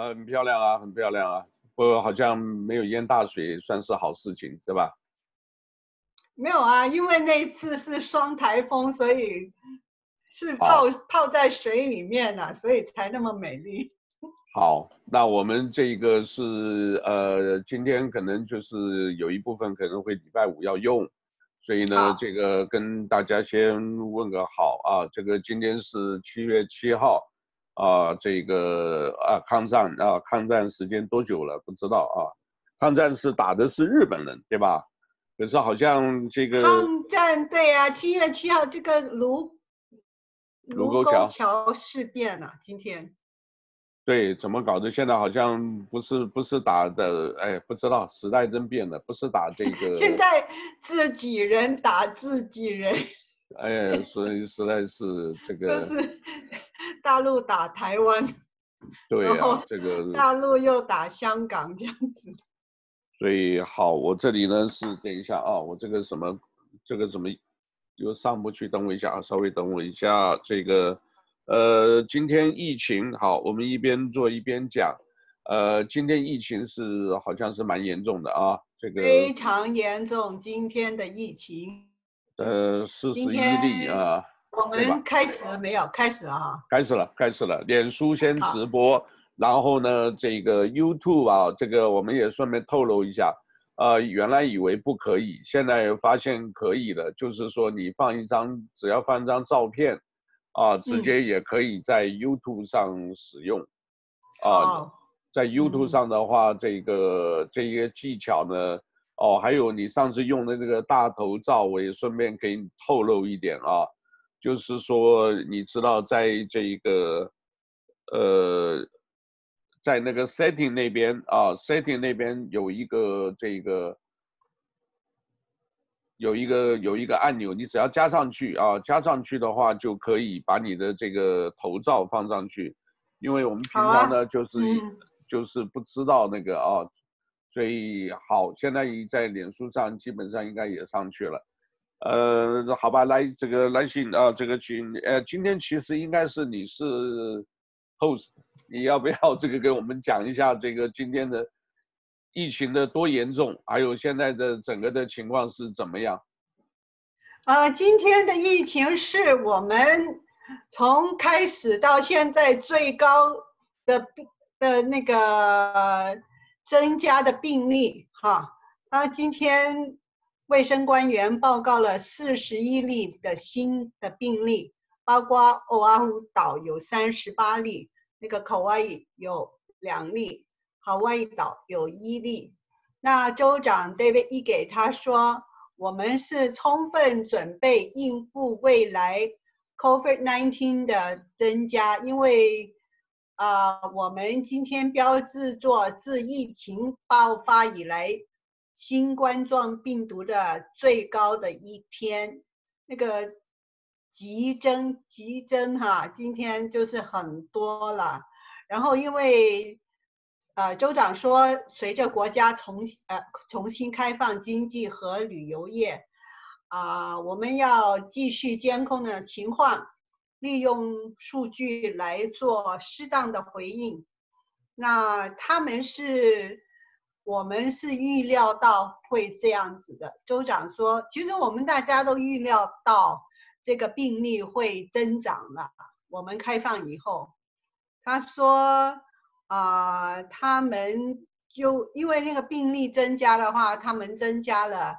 呃，很漂亮啊，很漂亮啊。不过好像没有淹大水，算是好事情，是吧？没有啊，因为那次是双台风，所以是泡泡在水里面了，所以才那么美丽。好，那我们这个是呃，今天可能就是有一部分可能会礼拜五要用，所以呢，这个跟大家先问个好啊。这个今天是七月七号啊，这个啊抗战啊抗战时间多久了？不知道啊。抗战是打的是日本人，对吧？可是好像这个抗战对啊，七月七号这个卢卢沟桥事变啊，今天对怎么搞的？现在好像不是不是打的，哎，不知道时代真变了，不是打这个。现在自己人打自己人，哎，所以实在是这 个。就是大陆打台湾，对啊，这个大陆又打香港这样子。所以好，我这里呢是等一下啊，我这个什么，这个什么又上不去，等我一下啊，稍微等我一下。这个呃，今天疫情好，我们一边做一边讲。呃，今天疫情是好像是蛮严重的啊，这个非常严重。今天的疫情，呃，四十一例啊。我们开始了没有？开始了哈。开始了，开始了。脸书先直播。然后呢，这个 YouTube 啊，这个我们也顺便透露一下，呃，原来以为不可以，现在发现可以了。就是说，你放一张，只要放一张照片，啊，直接也可以在 YouTube 上使用，嗯、啊，在 YouTube 上的话，这个这些技巧呢，哦，还有你上次用的那个大头照，我也顺便给你透露一点啊，就是说，你知道，在这一个，呃。在那个 setting 那边啊，setting 那边有一个这个，有一个有一个按钮，你只要加上去啊，加上去的话就可以把你的这个头照放上去，因为我们平常呢就是就是不知道那个啊，所以好，现在已在脸书上基本上应该也上去了，呃，好吧，来这个来信啊，这个请呃，今天其实应该是你是 host。你要不要这个给我们讲一下这个今天的疫情的多严重，还有现在的整个的情况是怎么样？呃，今天的疫情是我们从开始到现在最高的的那个增加的病例哈。那今天卫生官员报告了四十一例的新的病例，包括欧阿胡岛有三十八例。那个卡哇伊有两例，夏威夷岛有一例。那州长 David Ige 他说，我们是充分准备应付未来 COVID-19 的增加，因为啊、呃，我们今天标志着自疫情爆发以来新冠状病毒的最高的一天，那个。急增急增哈，今天就是很多了。然后因为，呃，州长说，随着国家重呃重新开放经济和旅游业，啊、我们要继续监控的情况，利用数据来做适当的回应。那他们是，我们是预料到会这样子的。州长说，其实我们大家都预料到。这个病例会增长了。我们开放以后，他说啊、他们就因为那个病例增加的话，他们增加了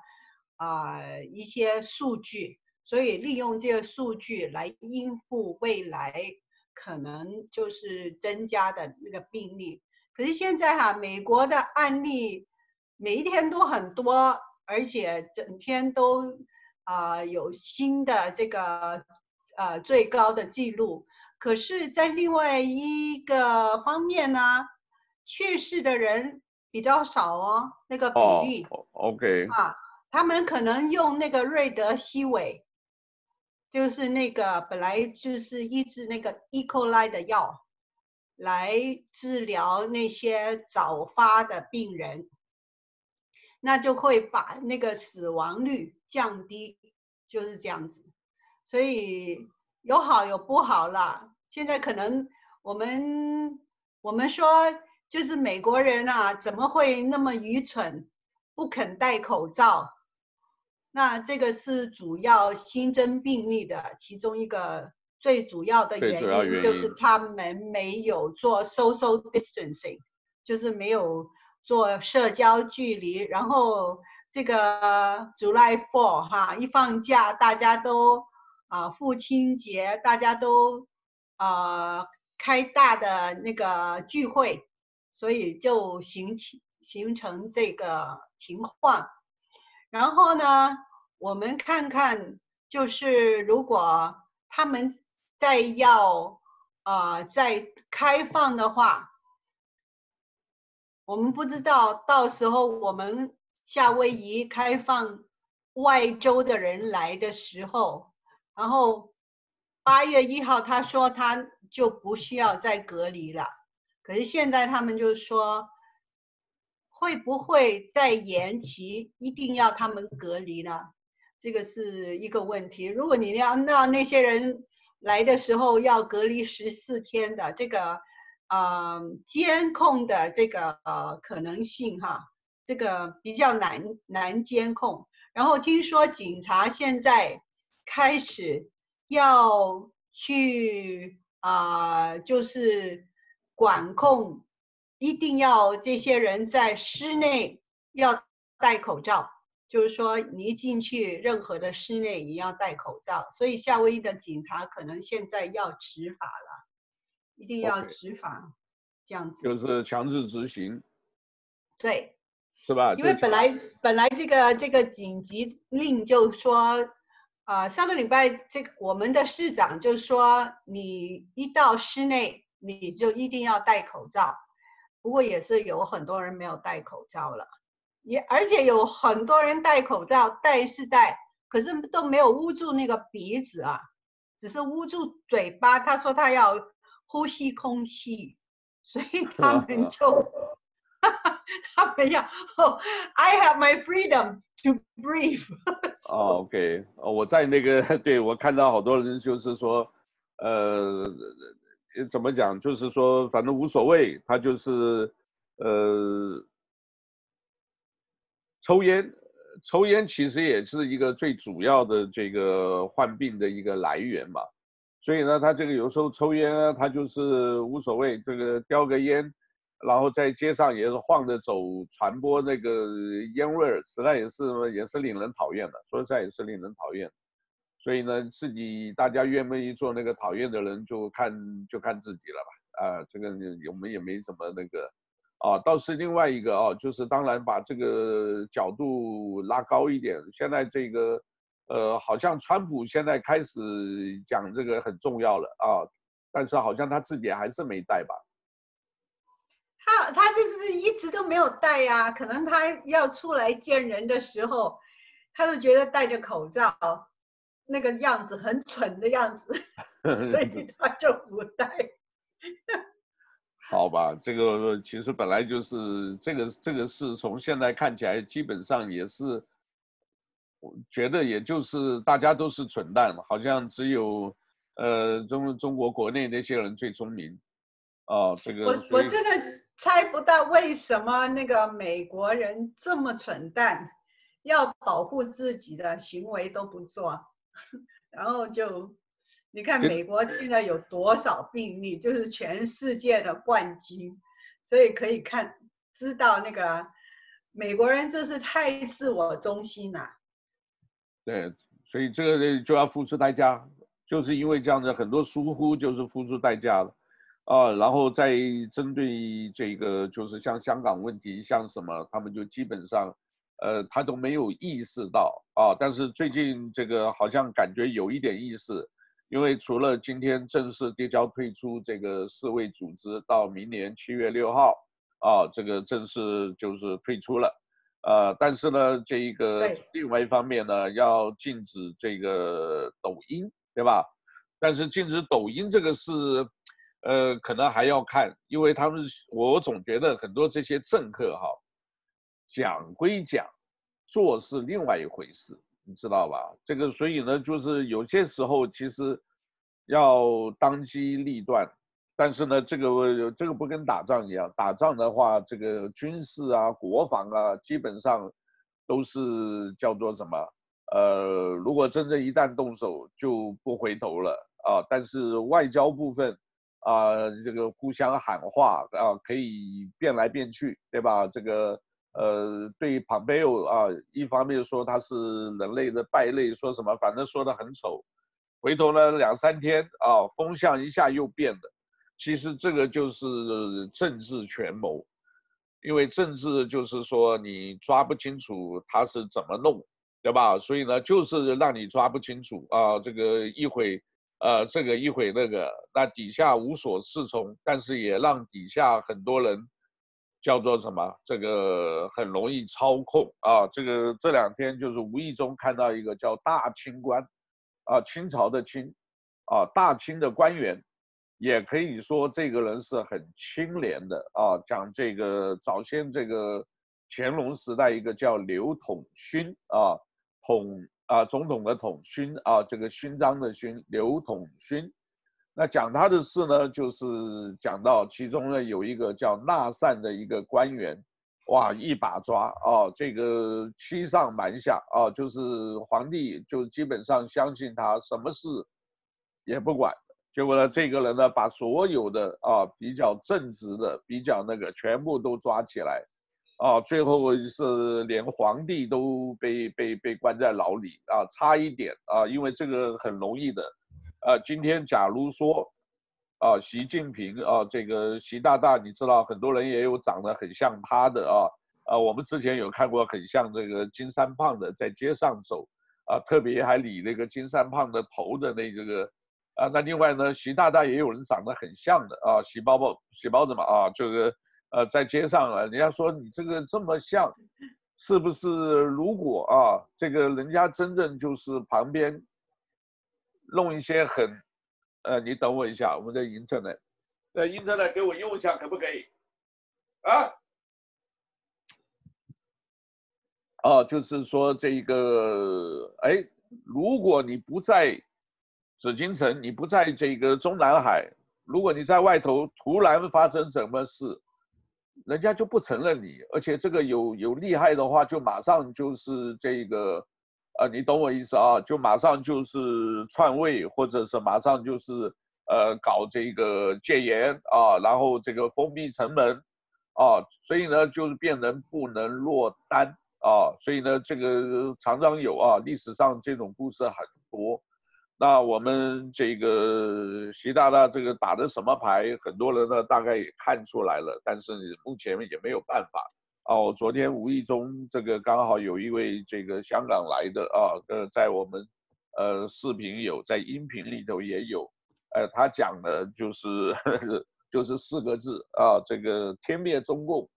啊、呃、一些数据，所以利用这个数据来应付未来可能就是增加的那个病例。可是现在哈，美国的案例每一天都很多，而且整天都。啊、呃，有新的这个呃最高的记录，可是，在另外一个方面呢，去世的人比较少哦，那个比例。哦，OK。啊，他们可能用那个瑞德西韦，就是那个本来就是抑制那个 E. coli 的药，来治疗那些早发的病人。那就会把那个死亡率降低，就是这样子。所以有好有不好啦。现在可能我们我们说就是美国人啊，怎么会那么愚蠢，不肯戴口罩？那这个是主要新增病例的其中一个最主要的原因，就是他们没有做 social distancing，就是没有做社交距离。然后这个 July Four 哈，一放假大家都啊父亲节大家都啊开大的那个聚会，所以就形成形成这个情况。然后呢，我们看看，就是如果他们再要啊、再开放的话，我们不知道到时候我们夏威夷开放外州的人来的时候，然后八月一号他说他就不需要再隔离了，可是现在他们就说。会不会再延期？一定要他们隔离呢？这个是一个问题。如果你要让那些人来的时候要隔离十四天的这个，呃，监控的这个呃可能性哈，这个比较难难监控。然后听说警察现在开始要去啊，就是管控。一定要这些人在室内要戴口罩，就是说你一进去任何的室内你要戴口罩。所以夏威夷的警察可能现在要执法了，一定要执法，这样子。就是强制执行。对。是吧？因为本来本来这个这个紧急令就说，啊、呃，上个礼拜这个我们的市长就说，你一到室内你就一定要戴口罩。不过也是有很多人没有戴口罩了，也而且有很多人戴口罩，戴是戴，可是都没有捂住那个鼻子啊，只是捂住嘴巴。他说他要呼吸空气，所以他们就，他们要哦，I have my freedom to breathe。哦，OK，哦，我在那个，对，我看到好多人就是说，呃。怎么讲？就是说，反正无所谓。他就是，呃，抽烟，抽烟其实也是一个最主要的这个患病的一个来源嘛。所以呢，他这个有时候抽烟呢，他就是无所谓，这个叼个烟，然后在街上也是晃着走，传播那个烟味儿，实在也是也是令人讨厌的。说实在也是令人讨厌。所以呢，自己大家愿不愿意做那个讨厌的人，就看就看自己了吧。啊，这个我们也没什么那个，啊，倒是另外一个啊，就是当然把这个角度拉高一点。现在这个，呃，好像川普现在开始讲这个很重要了啊，但是好像他自己还是没戴吧？他他就是一直都没有戴呀，可能他要出来见人的时候，他就觉得戴着口罩。那个样子很蠢的样子，所以他就不戴。好吧，这个其实本来就是这个这个事，从现在看起来基本上也是，我觉得也就是大家都是蠢蛋，好像只有呃中中国国内那些人最聪明。哦，这个我我真的猜不到为什么那个美国人这么蠢蛋，要保护自己的行为都不做。然后就，你看美国现在有多少病例，就是全世界的冠军，所以可以看知道那个美国人真是太自我中心了。对，所以这个就要付出代价，就是因为这样子很多疏忽，就是付出代价了啊。然后再针对这个，就是像香港问题，像什么，他们就基本上。呃，他都没有意识到啊，但是最近这个好像感觉有一点意识，因为除了今天正式递交退出这个世卫组织，到明年七月六号啊，这个正式就是退出了，呃，但是呢，这一个另外一方面呢，要禁止这个抖音，对吧？但是禁止抖音这个是，呃，可能还要看，因为他们我总觉得很多这些政客哈。讲归讲，做是另外一回事，你知道吧？这个所以呢，就是有些时候其实要当机立断，但是呢，这个这个不跟打仗一样，打仗的话，这个军事啊、国防啊，基本上都是叫做什么？呃，如果真正一旦动手，就不回头了啊。但是外交部分啊，这个互相喊话啊，可以变来变去，对吧？这个呃，对庞佩奥啊，一方面说他是人类的败类，说什么，反正说的很丑。回头呢，两三天啊，风向一下又变了。其实这个就是政治权谋，因为政治就是说你抓不清楚他是怎么弄，对吧？所以呢，就是让你抓不清楚啊，这个一会，呃，这个一会那个，那底下无所适从，但是也让底下很多人叫做什么？这个很容易操控啊。这个这两天就是无意中看到一个叫大清官，啊，清朝的清，啊，大清的官员。也可以说这个人是很清廉的啊。讲这个早先这个乾隆时代一个叫刘统勋啊，统啊总统的统勋啊，这个勋章的勋，刘统勋。那讲他的事呢，就是讲到其中呢有一个叫纳善的一个官员，哇，一把抓啊，这个欺上瞒下啊，就是皇帝就基本上相信他，什么事也不管。结果呢，这个人呢，把所有的啊比较正直的、比较那个全部都抓起来，啊，最后是连皇帝都被被被关在牢里啊，差一点啊，因为这个很容易的，啊，今天假如说，啊，习近平啊，这个习大大，你知道很多人也有长得很像他的啊，啊，我们之前有看过很像这个金三胖的在街上走，啊，特别还理那个金三胖的头的那这个。啊，那另外呢，习大大也有人长得很像的啊，习包包、习包子嘛啊，这个呃，在街上啊，人家说你这个这么像，是不是？如果啊，这个人家真正就是旁边弄一些很，呃，你等我一下，我们的 internet，呃，internet 给我用一下可不可以？啊？哦，就是说这个，哎，如果你不在。紫禁城，你不在这个中南海，如果你在外头突然发生什么事，人家就不承认你，而且这个有有厉害的话，就马上就是这个，呃，你懂我意思啊？就马上就是篡位，或者是马上就是呃搞这个戒严啊，然后这个封闭城门啊，所以呢就是变成不能落单啊，所以呢这个常常有啊，历史上这种故事很多。那我们这个习大大这个打的什么牌，很多人呢大概也看出来了，但是目前也没有办法。哦，昨天无意中这个刚好有一位这个香港来的啊，呃，在我们呃视频有，在音频里头也有，呃，他讲的就是 就是四个字啊，这个天灭中共。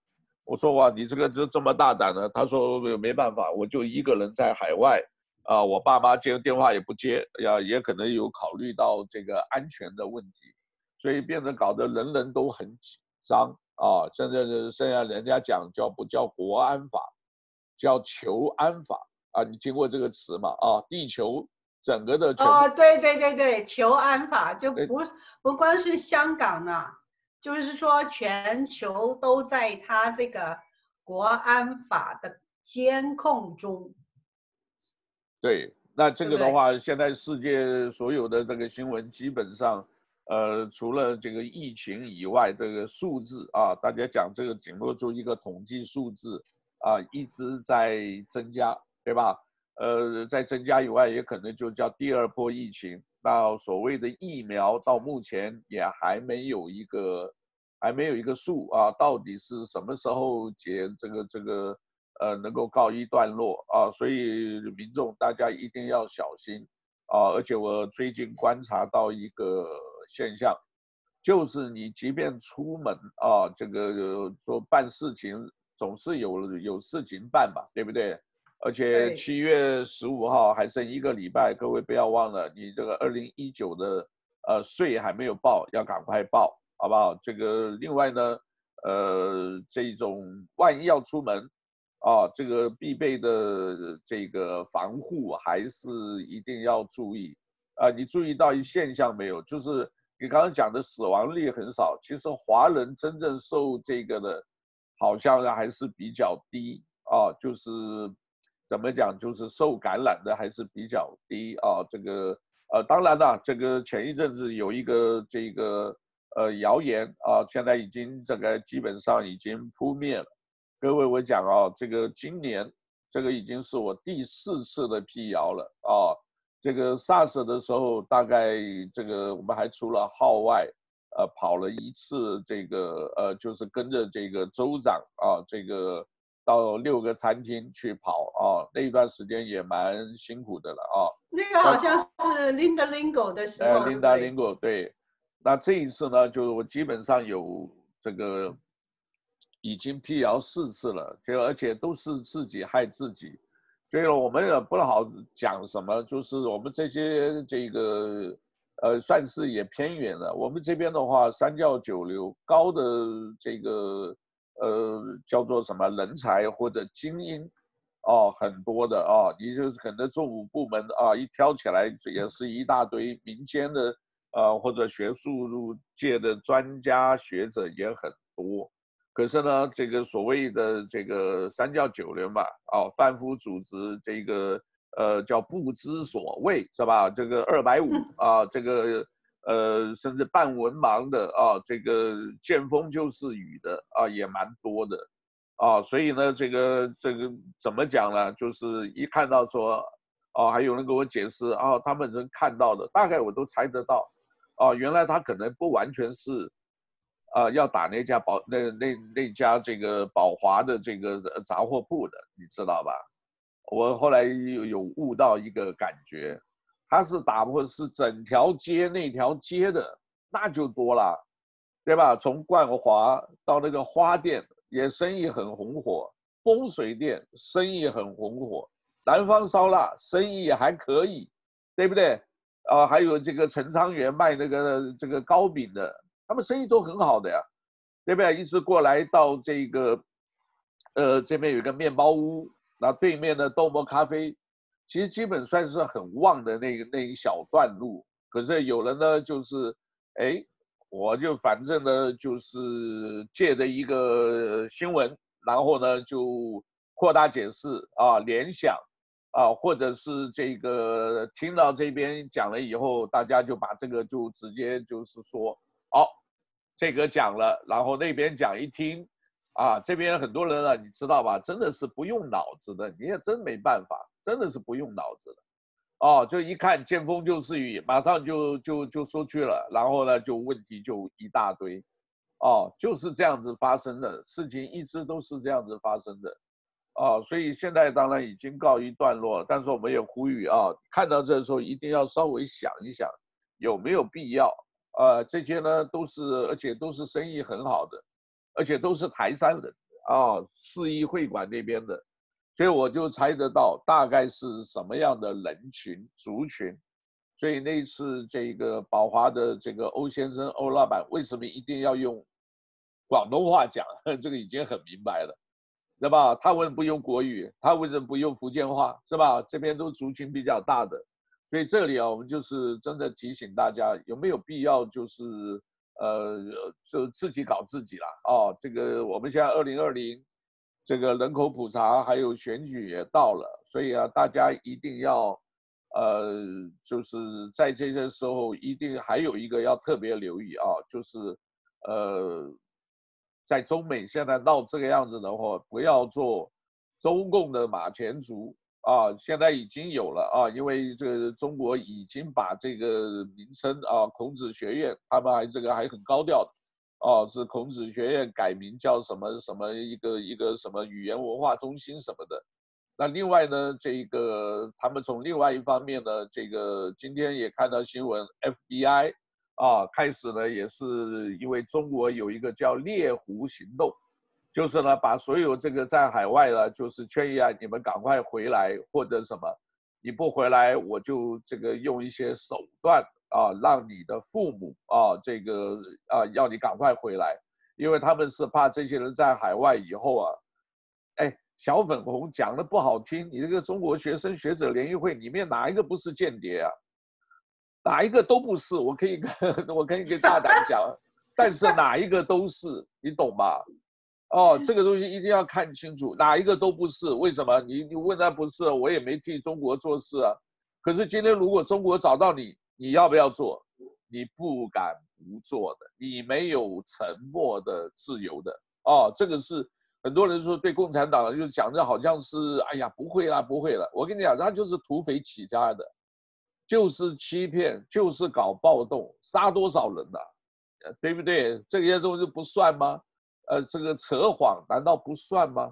我说哇，你这个就这么大胆呢？他说没办法，我就一个人在海外。啊，我爸妈接电话也不接，呀，也可能有考虑到这个安全的问题，所以变得搞得人人都很紧张啊。现在是现在人家讲叫不叫国安法，叫求安法啊？你听过这个词吗？啊，地球整个的哦，对对对对，求安法就不不光是香港啊，就是说全球都在他这个国安法的监控中。对，那这个的话，现在世界所有的这个新闻基本上，呃，除了这个疫情以外，这个数字啊，大家讲这个仅落住一个统计数字啊，一直在增加，对吧？呃，在增加以外，也可能就叫第二波疫情。那所谓的疫苗到目前也还没有一个，还没有一个数啊，到底是什么时候解这个这个？呃，能够告一段落啊，所以民众大家一定要小心啊！而且我最近观察到一个现象，就是你即便出门啊，这个说办事情总是有有事情办嘛，对不对？而且七月十五号还剩一个礼拜，各位不要忘了，你这个二零一九的呃税还没有报，要赶快报，好不好？这个另外呢，呃，这种万一要出门。啊，这个必备的这个防护还是一定要注意啊！你注意到一现象没有？就是你刚刚讲的死亡率很少，其实华人真正受这个的，好像还是比较低啊，就是怎么讲，就是受感染的还是比较低啊。这个呃，当然了，这个前一阵子有一个这个呃谣言啊，现在已经这个基本上已经扑灭了。各位，我讲啊，这个今年这个已经是我第四次的辟谣了啊。这个 SARS 的时候，大概这个我们还除了号外，呃，跑了一次这个呃，就是跟着这个州长啊，这个到六个餐厅去跑啊，那一段时间也蛮辛苦的了啊。那个好像是 Linda Lingle 的时候。呃，Linda Lingle 对。那这一次呢，就是我基本上有这个已经辟谣四次了，就而且都是自己害自己。所以我们也不好讲什么，就是我们这些这个，呃，算是也偏远了。我们这边的话，三教九流高的这个，呃，叫做什么人才或者精英，哦，很多的啊，你就是可能政府部门啊，一挑起来也是一大堆民间的，呃，或者学术界的专家学者也很多。可是呢，这个所谓的这个三教九流嘛，啊，贩夫组织这个呃叫不知所谓是吧？这个二百五啊，这个呃甚至半文盲的啊，这个见风就是雨的啊，也蛮多的啊。所以呢，这个这个怎么讲呢？就是一看到说，啊，还有人给我解释啊，他们能看到的，大概我都猜得到，啊，原来他可能不完全是。啊，要打那家宝那那那家这个宝华的这个杂货铺的，你知道吧？我后来有有悟到一个感觉，他是打破是整条街那条街的，那就多了，对吧？从冠华到那个花店也生意很红火，风水店生意很红火，南方烧腊生意还可以，对不对？啊，还有这个陈昌元卖那个这个糕饼的。他们生意都很好的呀，对不对？一直过来到这个，呃，这边有一个面包屋，那对面的豆沫咖啡，其实基本算是很旺的那个那一小段路。可是有人呢，就是，哎，我就反正呢，就是借的一个新闻，然后呢就扩大解释啊，联想啊，或者是这个听到这边讲了以后，大家就把这个就直接就是说。好，这个讲了，然后那边讲一听，啊，这边很多人呢，你知道吧？真的是不用脑子的，你也真没办法，真的是不用脑子的，哦，就一看见风就是雨，马上就就就说去了，然后呢，就问题就一大堆，哦，就是这样子发生的事情，一直都是这样子发生的，哦，所以现在当然已经告一段落了，但是我们也呼吁啊，看到这时候一定要稍微想一想，有没有必要。呃，这些呢都是，而且都是生意很好的，而且都是台山人啊，四一会馆那边的，所以我就猜得到大概是什么样的人群族群，所以那次这个宝华的这个欧先生欧老板为什么一定要用广东话讲？这个已经很明白了，对吧？他为什么不用国语？他为什么不用福建话？是吧？这边都族群比较大的。所以这里啊，我们就是真的提醒大家，有没有必要就是呃，就自己搞自己了哦。这个我们现在二零二零，这个人口普查还有选举也到了，所以啊，大家一定要呃，就是在这些时候一定还有一个要特别留意啊，就是呃，在中美现在闹这个样子的话，不要做中共的马前卒。啊，现在已经有了啊，因为这个中国已经把这个名称啊，孔子学院，他们还这个还很高调的，啊，是孔子学院改名叫什么什么一个一个什么语言文化中心什么的。那另外呢，这个他们从另外一方面呢，这个今天也看到新闻，FBI 啊，开始呢也是因为中国有一个叫猎狐行动。就是呢，把所有这个在海外的，就是劝一啊，你们赶快回来或者什么，你不回来，我就这个用一些手段啊，让你的父母啊，这个啊，要你赶快回来，因为他们是怕这些人在海外以后啊，哎，小粉红讲的不好听，你这个中国学生学者联谊会里面哪一个不是间谍啊？哪一个都不是，我可以跟 我可以跟大胆讲，但是哪一个都是，你懂吗？哦，这个东西一定要看清楚，哪一个都不是，为什么？你你问他不是，我也没替中国做事啊。可是今天如果中国找到你，你要不要做？你不敢不做的，你没有沉默的自由的。哦，这个是很多人说对共产党就讲的好像是，哎呀，不会啦，不会了。我跟你讲，他就是土匪起家的，就是欺骗，就是搞暴动，杀多少人呐、啊？对不对？这些东西不算吗？呃，这个扯谎难道不算吗？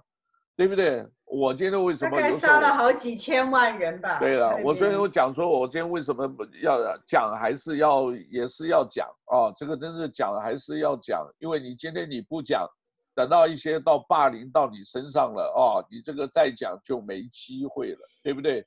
对不对？我今天为什么？大概杀了好几千万人吧。对了，我所以我讲说，我今天为什么要讲，还是要也是要讲啊？这个真是讲还是要讲，因为你今天你不讲，等到一些到霸凌到你身上了啊，你这个再讲就没机会了，对不对？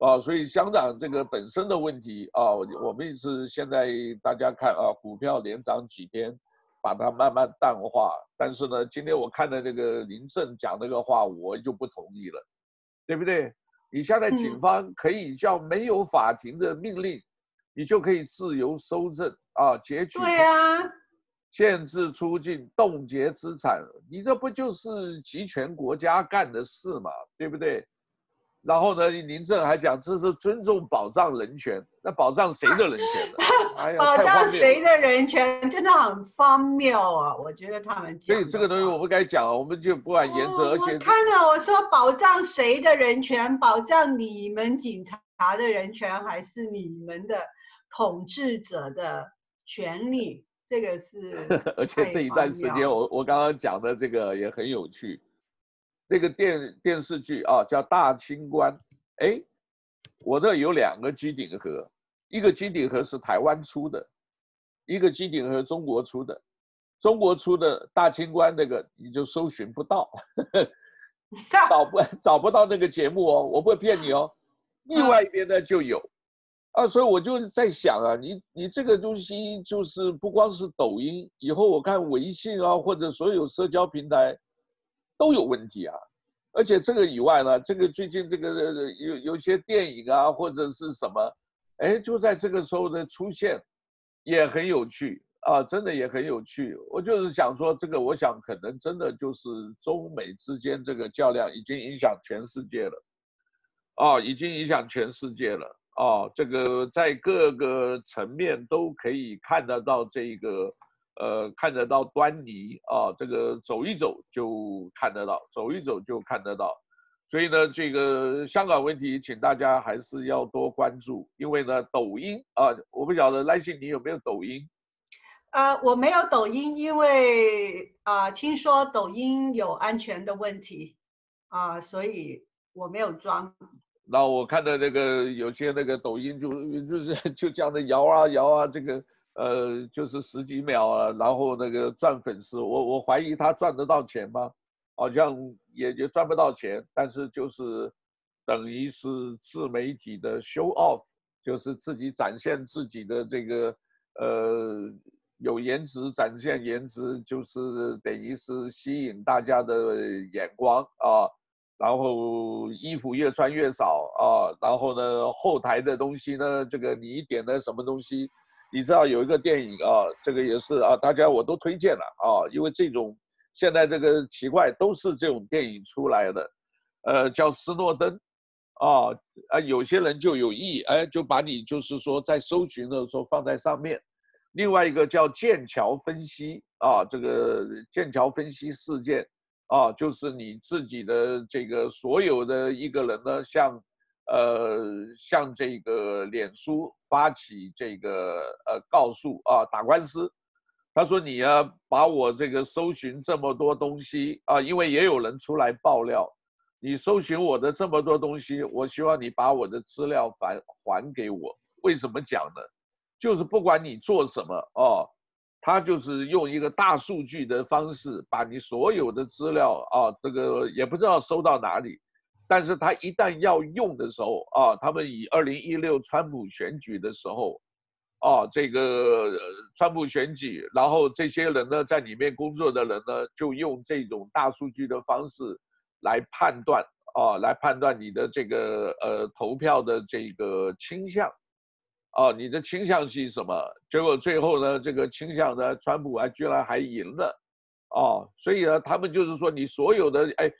啊，所以香港这个本身的问题啊，我们也是现在大家看啊，股票连涨几天。把它慢慢淡化，但是呢，今天我看的那个林正讲那个话，我就不同意了，对不对？你现在警方可以叫没有法庭的命令，你就可以自由搜证啊，截取，对啊，限制出境，冻结资产，你这不就是集权国家干的事嘛，对不对？然后呢，林郑还讲这是尊重保障人权，那保障谁的人权呢？哎、保障谁的人权真的很荒谬啊！我觉得他们讲。所以这个东西我不该讲，我们就不敢言之。而且看了，我说保障谁的人权？保障你们警察的人权，还是你们的统治者的权利？这个是。而且这一段时间，我我刚刚讲的这个也很有趣。那个电电视剧啊，叫《大清官》。哎，我这有两个机顶盒，一个机顶盒是台湾出的，一个机顶盒中国出的。中国出的《大清官》那个你就搜寻不到，找不找不到那个节目哦，我不会骗你哦。另外一边呢就有，啊，所以我就在想啊，你你这个东西就是不光是抖音，以后我看微信啊，或者所有社交平台。都有问题啊，而且这个以外呢，这个最近这个有有些电影啊或者是什么，哎，就在这个时候的出现，也很有趣啊，真的也很有趣。我就是想说，这个我想可能真的就是中美之间这个较量已经影响全世界了，啊，已经影响全世界了啊，这个在各个层面都可以看得到这个。呃，看得到端倪啊，这个走一走就看得到，走一走就看得到。所以呢，这个香港问题，请大家还是要多关注，因为呢，抖音啊，我不晓得赖信你有没有抖音？呃，我没有抖音，因为啊、呃，听说抖音有安全的问题啊、呃，所以我没有装。那我看到那个有些那个抖音就就是 就这样的摇啊摇啊，这个。呃，就是十几秒啊，然后那个赚粉丝，我我怀疑他赚得到钱吗？好像也也赚不到钱，但是就是等于是自媒体的 show off，就是自己展现自己的这个呃有颜值，展现颜值，就是等于是吸引大家的眼光啊，然后衣服越穿越少啊，然后呢后台的东西呢，这个你点的什么东西？你知道有一个电影啊，这个也是啊，大家我都推荐了啊，因为这种现在这个奇怪都是这种电影出来的，呃，叫斯诺登，啊啊，有些人就有意哎，就把你就是说在搜寻的时候放在上面。另外一个叫剑桥分析啊，这个剑桥分析事件啊，就是你自己的这个所有的一个人呢，像。呃，向这个脸书发起这个呃告诉啊，打官司。他说你啊，把我这个搜寻这么多东西啊，因为也有人出来爆料，你搜寻我的这么多东西，我希望你把我的资料还还给我。为什么讲呢？就是不管你做什么哦，他就是用一个大数据的方式，把你所有的资料啊，这个也不知道收到哪里。但是他一旦要用的时候啊，他们以二零一六川普选举的时候，啊，这个川普选举，然后这些人呢，在里面工作的人呢，就用这种大数据的方式来判断啊，来判断你的这个呃投票的这个倾向，啊，你的倾向是什么？结果最后呢，这个倾向呢，川普还居然还赢了，啊，所以呢，他们就是说你所有的哎，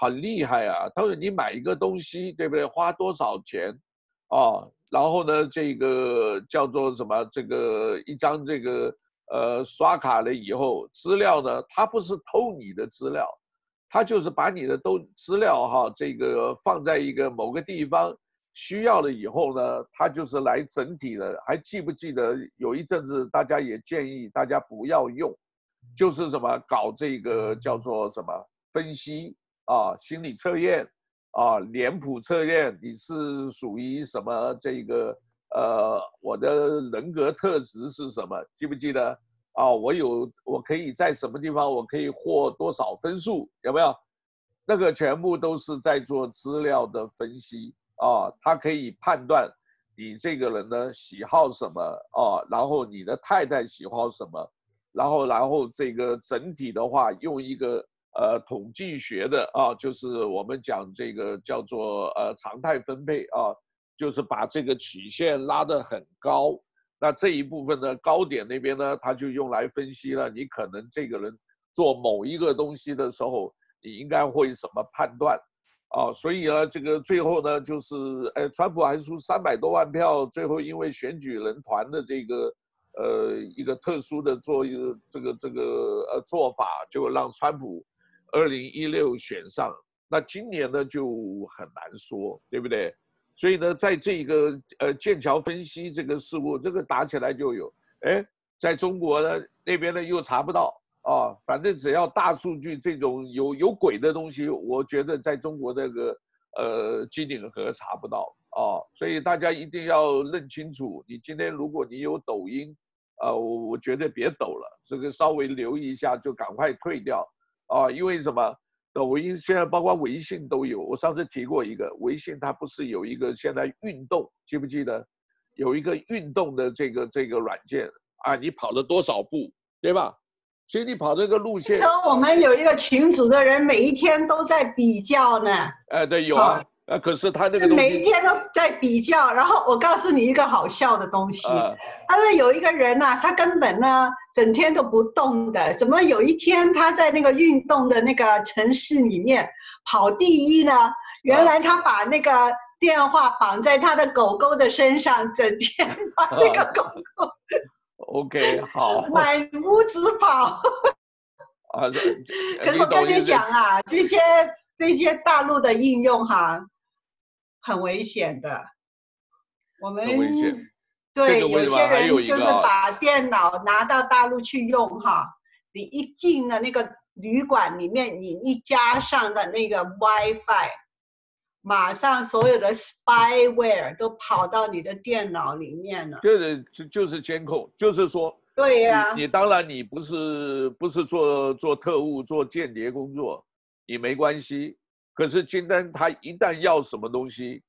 很厉害啊。他说你买一个东西，对不对？花多少钱？哦，然后呢，这个叫做什么？这个一张这个呃刷卡了以后，资料呢，他不是偷你的资料，他就是把你的都资料哈，这个放在一个某个地方。需要了以后呢，他就是来整体的。还记不记得有一阵子大家也建议大家不要用，就是什么搞这个叫做什么分析啊、心理测验啊、脸谱测验，你是属于什么这个呃，我的人格特质是什么？记不记得啊？我有我可以在什么地方我可以获多少分数？有没有？那个全部都是在做资料的分析。啊，他可以判断你这个人呢喜好什么啊，然后你的太太喜好什么，然后然后这个整体的话用一个呃统计学的啊，就是我们讲这个叫做呃常态分配啊，就是把这个曲线拉得很高，那这一部分呢高点那边呢，他就用来分析了你可能这个人做某一个东西的时候，你应该会什么判断。啊，所以呢，这个最后呢，就是，哎，川普还输三百多万票，最后因为选举人团的这个，呃，一个特殊的做一个这个这个呃做法，就让川普二零一六选上。那今年呢就很难说，对不对？所以呢，在这个呃剑桥分析这个事故，这个打起来就有，哎，在中国呢那边呢又查不到。啊，反正只要大数据这种有有鬼的东西，我觉得在中国那个呃机顶盒查不到啊，所以大家一定要认清楚。你今天如果你有抖音，呃，我我觉得别抖了，这个稍微留意一下就赶快退掉啊，因为什么？抖音现在包括微信都有，我上次提过一个，微信它不是有一个现在运动，记不记得？有一个运动的这个这个软件啊，你跑了多少步，对吧？所以你跑这个路线，说我们有一个群组的人，每一天都在比较呢。哎，对，有啊。呃，可是他那个每一天都在比较。然后我告诉你一个好笑的东西，他说有一个人呐，他根本呢整天都不动的，怎么有一天他在那个运动的那个城市里面跑第一呢？原来他把那个电话绑在他的狗狗的身上，整天 把那个狗狗。OK，好，满屋子跑。啊，可是我跟你讲啊，这些这些大陆的应用哈，很危险的。我们对有些人就是把电脑拿到大陆去用哈，你一进了那个旅馆里面，你一加上的那个 WiFi。马上所有的 spyware 都跑到你的电脑里面了。就是就就是监控，就是说。对呀、啊。你当然你不是不是做做特务做间谍工作，你没关系。可是今天他一旦要什么东西，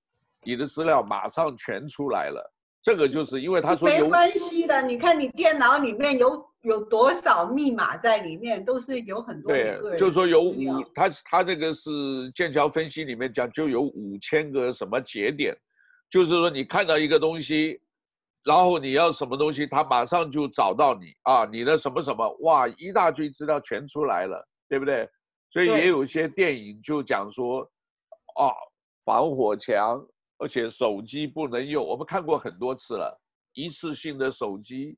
你的资料马上全出来了。这个就是因为他说有。没关系的，你看你电脑里面有。有多少密码在里面，都是有很多个。对，就是说有五，他他这个是剑桥分析里面讲，就有五千个什么节点，就是说你看到一个东西，然后你要什么东西，他马上就找到你啊，你的什么什么，哇，一大堆资料全出来了，对不对？所以也有些电影就讲说，啊，防火墙，而且手机不能用，我们看过很多次了，一次性的手机。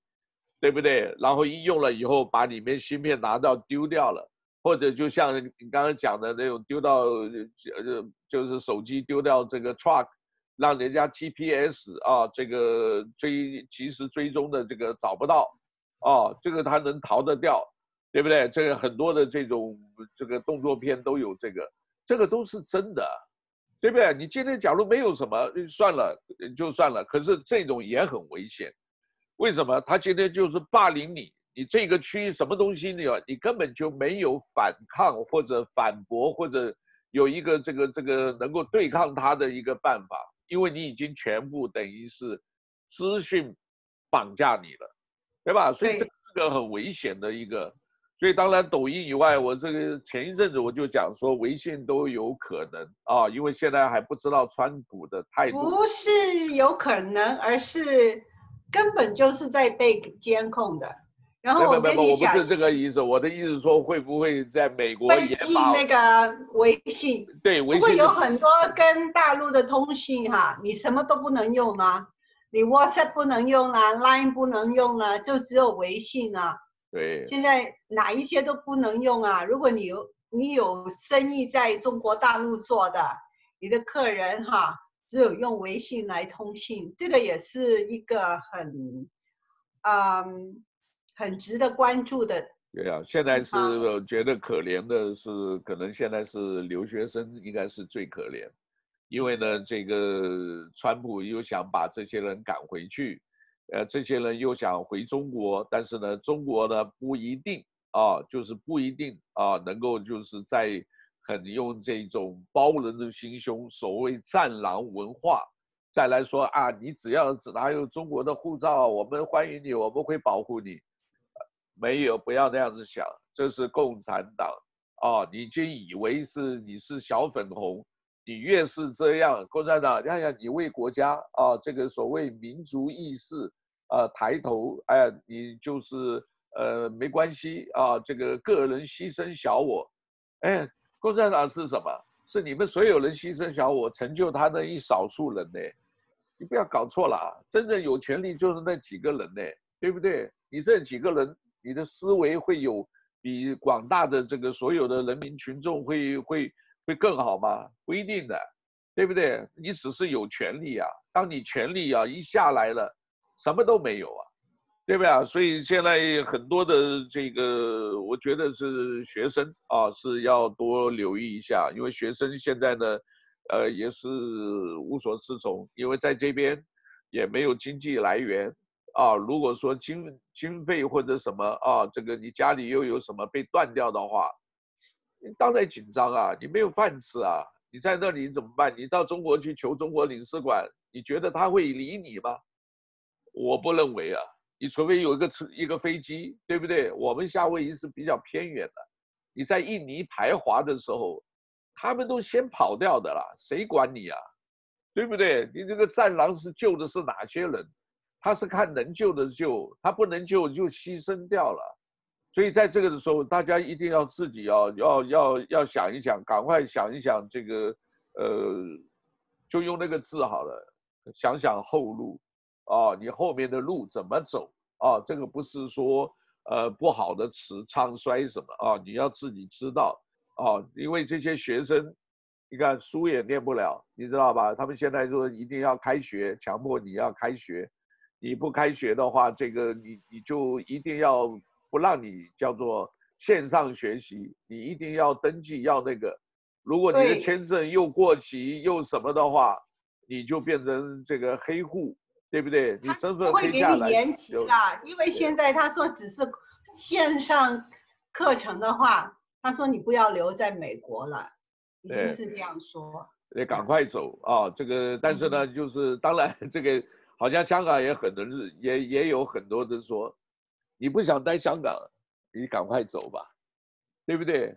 对不对？然后一用了以后，把里面芯片拿到丢掉了，或者就像你刚刚讲的那种丢到，呃，就是手机丢掉这个 truck，让人家 GPS 啊，这个追及时追踪的这个找不到，啊，这个他能逃得掉，对不对？这个很多的这种这个动作片都有这个，这个都是真的，对不对？你今天假如没有什么，算了就算了，可是这种也很危险。为什么他今天就是霸凌你？你这个区域什么东西你你根本就没有反抗或者反驳或者有一个这个这个能够对抗他的一个办法，因为你已经全部等于是资讯绑架你了，对吧？所以这是个很危险的一个。所以当然抖音以外，我这个前一阵子我就讲说微信都有可能啊，因为现在还不知道川普的态度。不是有可能，而是。根本就是在被监控的。然后我跟你讲，我不是这个意思，我的意思是说，会不会在美国也禁那个微信？对，微信会有很多跟大陆的通信哈，你什么都不能用啊，你 WhatsApp 不能用啊，Line 不能用啊，就只有微信啊。对。现在哪一些都不能用啊？如果你有你有生意在中国大陆做的，你的客人哈，只有用微信来通信，这个也是一个很，嗯。很值得关注的。对啊，现在是觉得可怜的是，可能现在是留学生应该是最可怜，因为呢，这个川普又想把这些人赶回去，呃，这些人又想回中国，但是呢，中国呢不一定啊，就是不一定啊，能够就是在很用这种包容的心胸，所谓战狼文化，再来说啊，你只要拿有中国的护照，我们欢迎你，我们会保护你。没有，不要那样子想，这是共产党啊！你就以为是你是小粉红，你越是这样，共产党，看看你为国家啊，这个所谓民族意识啊抬头，哎，你就是呃没关系啊，这个个人牺牲小我，哎，共产党是什么？是你们所有人牺牲小我，成就他那一少数人呢？你不要搞错了啊，真正有权利就是那几个人呢，对不对？你这几个人。你的思维会有比广大的这个所有的人民群众会会会更好吗？不一定的，对不对？你只是有权利啊，当你权利啊一下来了，什么都没有啊，对不对啊？所以现在很多的这个，我觉得是学生啊是要多留意一下，因为学生现在呢，呃也是无所适从，因为在这边也没有经济来源。啊，如果说经经费或者什么啊，这个你家里又有什么被断掉的话，当然紧张啊，你没有饭吃啊，你在那里怎么办？你到中国去求中国领事馆，你觉得他会理你吗？我不认为啊，你除非有一个一个飞机，对不对？我们夏威夷是比较偏远的，你在印尼排华的时候，他们都先跑掉的啦，谁管你啊？对不对？你这个战狼是救的是哪些人？他是看能救的救，他不能救就牺牲掉了，所以在这个的时候，大家一定要自己要要要要想一想，赶快想一想这个，呃，就用那个字好了，想想后路，啊，你后面的路怎么走啊？这个不是说呃不好的词，唱衰什么啊？你要自己知道啊，因为这些学生，你看书也念不了，你知道吧？他们现在说一定要开学，强迫你要开学。你不开学的话，这个你你就一定要不让你叫做线上学习，你一定要登记要那个。如果你的签证又过期又什么的话，你就变成这个黑户，对不对？你身份黑下来。会给你延期啦，因为现在他说只是线上课程的话，他说你不要留在美国了，已经是这样说。得赶快走啊！这个但是呢，就是当然这个。好像香港也很多日，也也有很多人说，你不想待香港，你赶快走吧，对不对？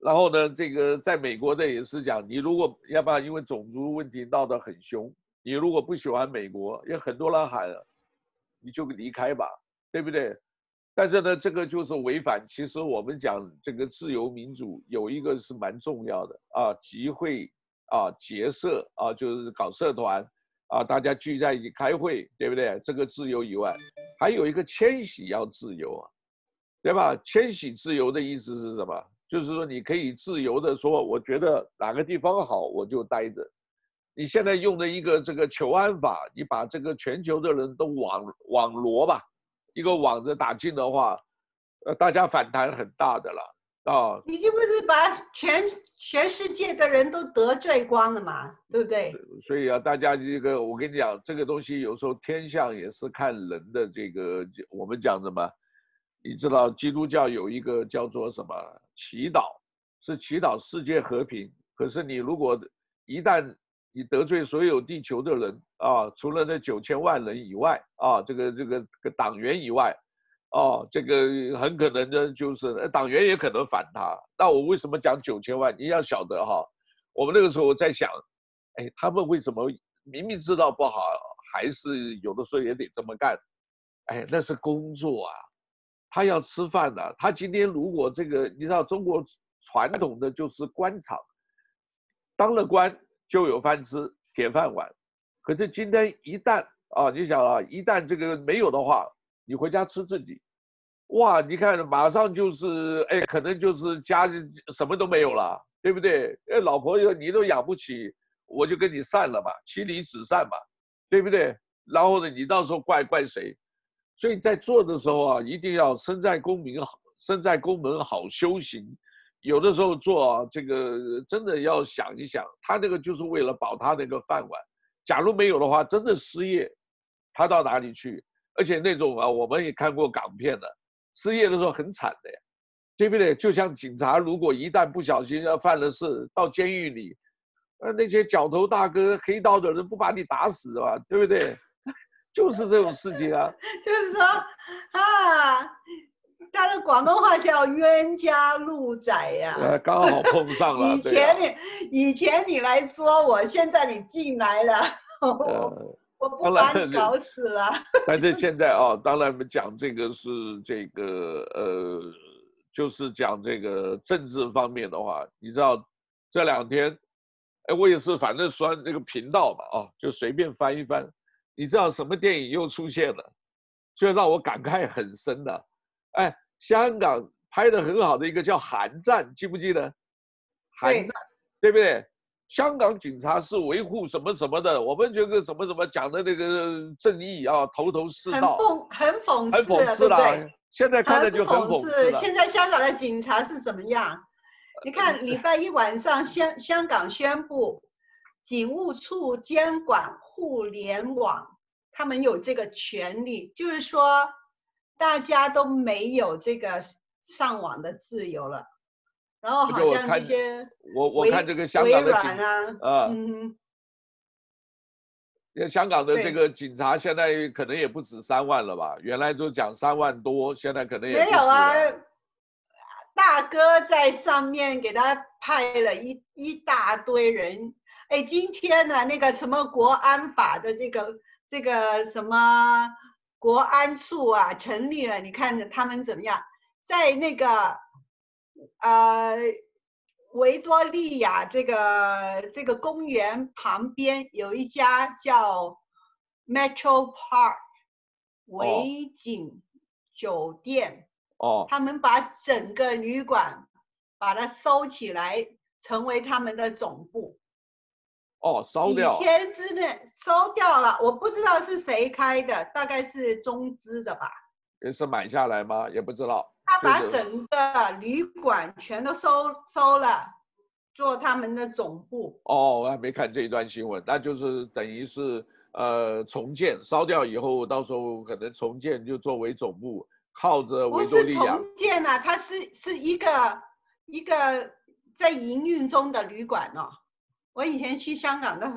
然后呢，这个在美国的也是讲，你如果要不然因为种族问题闹得很凶，你如果不喜欢美国，有很多人喊，你就离开吧，对不对？但是呢，这个就是违反。其实我们讲这个自由民主有一个是蛮重要的啊，集会啊，结社啊，就是搞社团。啊，大家聚在一起开会，对不对？这个自由以外，还有一个迁徙要自由啊，对吧？迁徙自由的意思是什么？就是说你可以自由的说，我觉得哪个地方好，我就待着。你现在用的一个这个求安法，你把这个全球的人都网网罗吧，一个网子打进的话，呃，大家反弹很大的了。啊，你这不是把全全世界的人都得罪光了嘛？对不对？所以啊，大家这个，我跟你讲，这个东西有时候天象也是看人的这个，我们讲什么？你知道基督教有一个叫做什么？祈祷，是祈祷世界和平。可是你如果一旦你得罪所有地球的人啊，除了那九千万人以外啊，这个这个这个党员以外。哦，这个很可能呢，就是党员也可能反他。那我为什么讲九千万？你要晓得哈，我们那个时候在想，哎，他们为什么明明知道不好，还是有的时候也得这么干？哎，那是工作啊，他要吃饭的、他今天如果这个，你知道中国传统的就是官场，当了官就有饭吃，铁饭碗。可是今天一旦啊，你想啊，一旦这个没有的话，你回家吃自己，哇，你看马上就是哎，可能就是家里什么都没有了，对不对？哎，老婆又你都养不起，我就跟你散了吧，妻离子散嘛，对不对？然后呢，你到时候怪怪谁？所以在做的时候啊，一定要身在功名好，身在宫门好修行。有的时候做啊，这个真的要想一想，他那个就是为了保他那个饭碗。假如没有的话，真的失业，他到哪里去？而且那种啊，我们也看过港片的，失业的时候很惨的呀，对不对？就像警察，如果一旦不小心要犯了事，到监狱里，呃，那些角头大哥、黑道的人不把你打死啊，对不对？就是这种事情啊，就是说，啊，他的广东话叫冤家路窄呀、啊，呃，刚好碰上了。以前你，啊、以前你来说我，现在你进来了，呃、我不把你搞死了。但是 现在啊，当然我们讲这个是这个呃，就是讲这个政治方面的话，你知道这两天，哎，我也是反正刷那个频道嘛，啊，就随便翻一翻。你知道什么电影又出现了，就让我感慨很深的。哎，香港拍的很好的一个叫《寒战》，记不记得？寒战，对，对不对？香港警察是维护什么什么的，我们觉得怎么怎么讲的那个正义啊，头头是道。很讽，很讽刺，很讽刺了。对对，现在看的就很讽刺。现在香港的警察是怎么样？你看礼拜一晚上，香香港宣布。警务处监管互联网，他们有这个权利，就是说大家都没有这个上网的自由了。然后好像这些我我看这个香港的警啊，嗯，香港的这个警察现在可能也不止三万了吧？原来都讲三万多，现在可能也没有啊。大哥在上面给他派了一一大堆人。哎，今天呢，那个什么国安法的这个这个什么国安处啊，成立了。你看着他们怎么样？在那个呃维多利亚这个这个公园旁边有一家叫 Metro Park 维景酒店。哦。他们把整个旅馆把它收起来，成为他们的总部。哦，烧掉。几天之内烧掉了，我不知道是谁开的，大概是中资的吧。也是买下来吗？也不知道。他把整个旅馆全都收收了，做他们的总部。哦，我还没看这一段新闻，那就是等于是呃重建，烧掉以后，到时候可能重建就作为总部，靠着维多利亚。不是重建啊，它是是一个一个在营运中的旅馆哦。我以前去香港的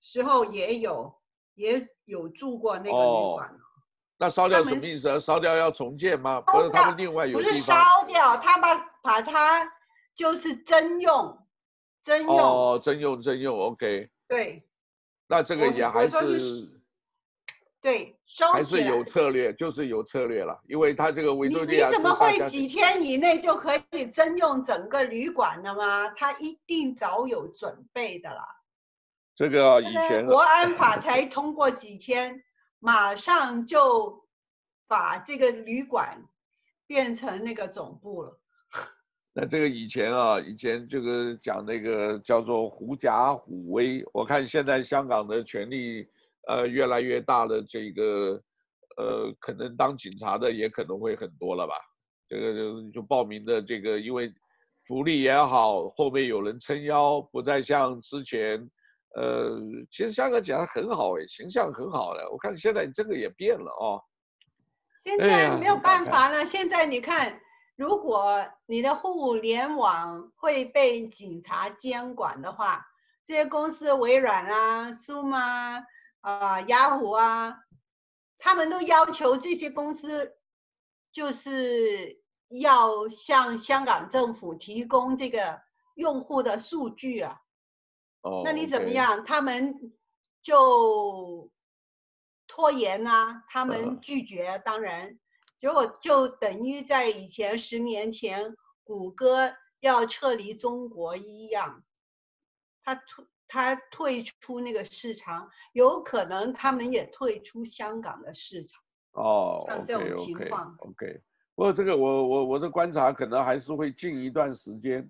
时候也有，也有住过那个旅馆。哦，那烧掉什么意思？烧掉要重建吗？不是，他们另外有地方。不是烧掉，他们把它就是征用，征用。哦，征用征用，OK。对。那这个也还是。对，收还是有策略，就是有策略了，因为他这个维多利亚，你你怎么会几天以内就可以征用整个旅馆的吗？他一定早有准备的啦。这个以前国安法才通过几天，马上就把这个旅馆变成那个总部了。那这个以前啊，以前这个讲那个叫做狐假虎威，我看现在香港的权力。呃，越来越大的这个，呃，可能当警察的也可能会很多了吧？这个就就报名的这个，因为福利也好，后面有人撑腰，不再像之前，呃，其实香港讲的很好哎，形象很好的。我看现在这个也变了哦。现在没有办法了，哎、现在你看，如果你的互联网会被警察监管的话，这些公司微软啊、苏吗？啊，雅虎啊，他们都要求这些公司，就是要向香港政府提供这个用户的数据啊。哦。那你怎么样？他们就拖延啊，他们拒绝，当然，结果就等于在以前十年前谷歌要撤离中国一样，他退他退出那个市场，有可能他们也退出香港的市场。哦，像这种情况。OK，, okay. 不过这个我我我的观察可能还是会近一段时间。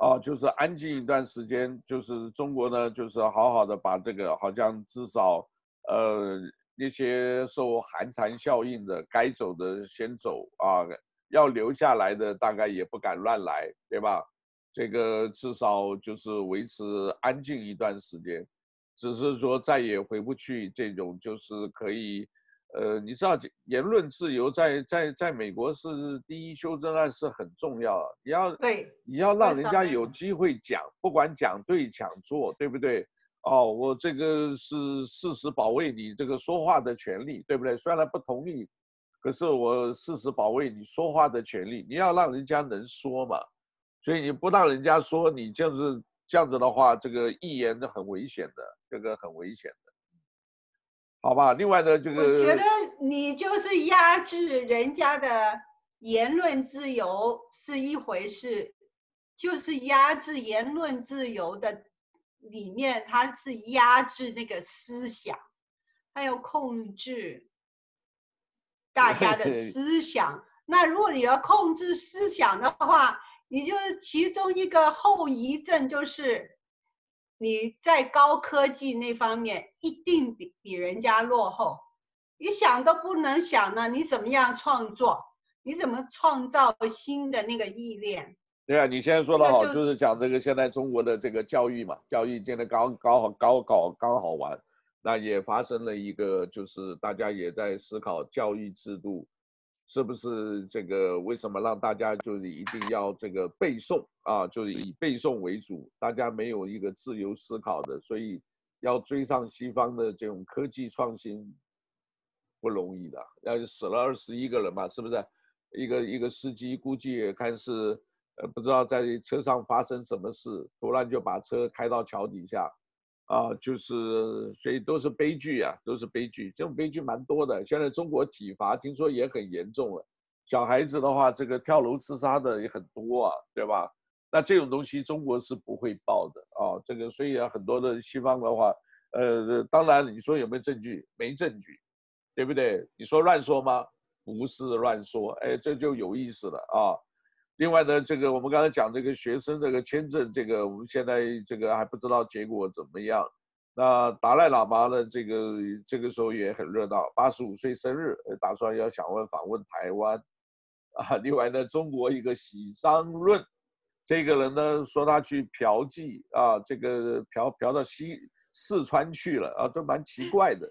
哦，就是安静一段时间，就是中国呢，就是好好的把这个，好像至少，呃，那些受寒蝉效应的该走的先走啊，要留下来的大概也不敢乱来，对吧？这个至少就是维持安静一段时间，只是说再也回不去这种就是可以。呃，你知道言论自由在在在美国是第一修正案是很重要的，你要对，你要让人家有机会讲，不管讲对讲错，对不对？哦，我这个是事实保卫你这个说话的权利，对不对？虽然不同意，可是我事实保卫你说话的权利。你要让人家能说嘛，所以你不让人家说，你就是这样子的话，这个一言很危险的，这个很危险的。好吧，另外呢，这个我觉得你就是压制人家的言论自由是一回事，就是压制言论自由的里面，它是压制那个思想，还有控制大家的思想。那如果你要控制思想的话，你就其中一个后遗症就是。你在高科技那方面一定比比人家落后，你想都不能想呢，你怎么样创作？你怎么创造新的那个意念？对啊，你现在说的好，就是讲这个现在中国的这个教育嘛，教育现在刚刚好高考刚好完，那也发生了一个，就是大家也在思考教育制度。是不是这个？为什么让大家就是一定要这个背诵啊？就是以背诵为主，大家没有一个自由思考的，所以要追上西方的这种科技创新不容易的。要死了二十一个人嘛，是不是？一个一个司机估计也看是呃不知道在车上发生什么事，突然就把车开到桥底下。啊，就是所以都是悲剧啊，都是悲剧。这种悲剧蛮多的。现在中国体罚听说也很严重了，小孩子的话，这个跳楼自杀的也很多啊，对吧？那这种东西中国是不会报的啊。这个所以啊，很多的西方的话，呃，当然你说有没有证据？没证据，对不对？你说乱说吗？不是乱说，哎，这就有意思了啊。另外呢，这个我们刚才讲这个学生这个签证，这个我们现在这个还不知道结果怎么样。那达赖喇嘛呢，这个这个时候也很热闹，八十五岁生日，打算要想问访问台湾。啊，另外呢，中国一个喜商润，这个人呢说他去嫖妓啊，这个嫖嫖到西四川去了啊，都蛮奇怪的。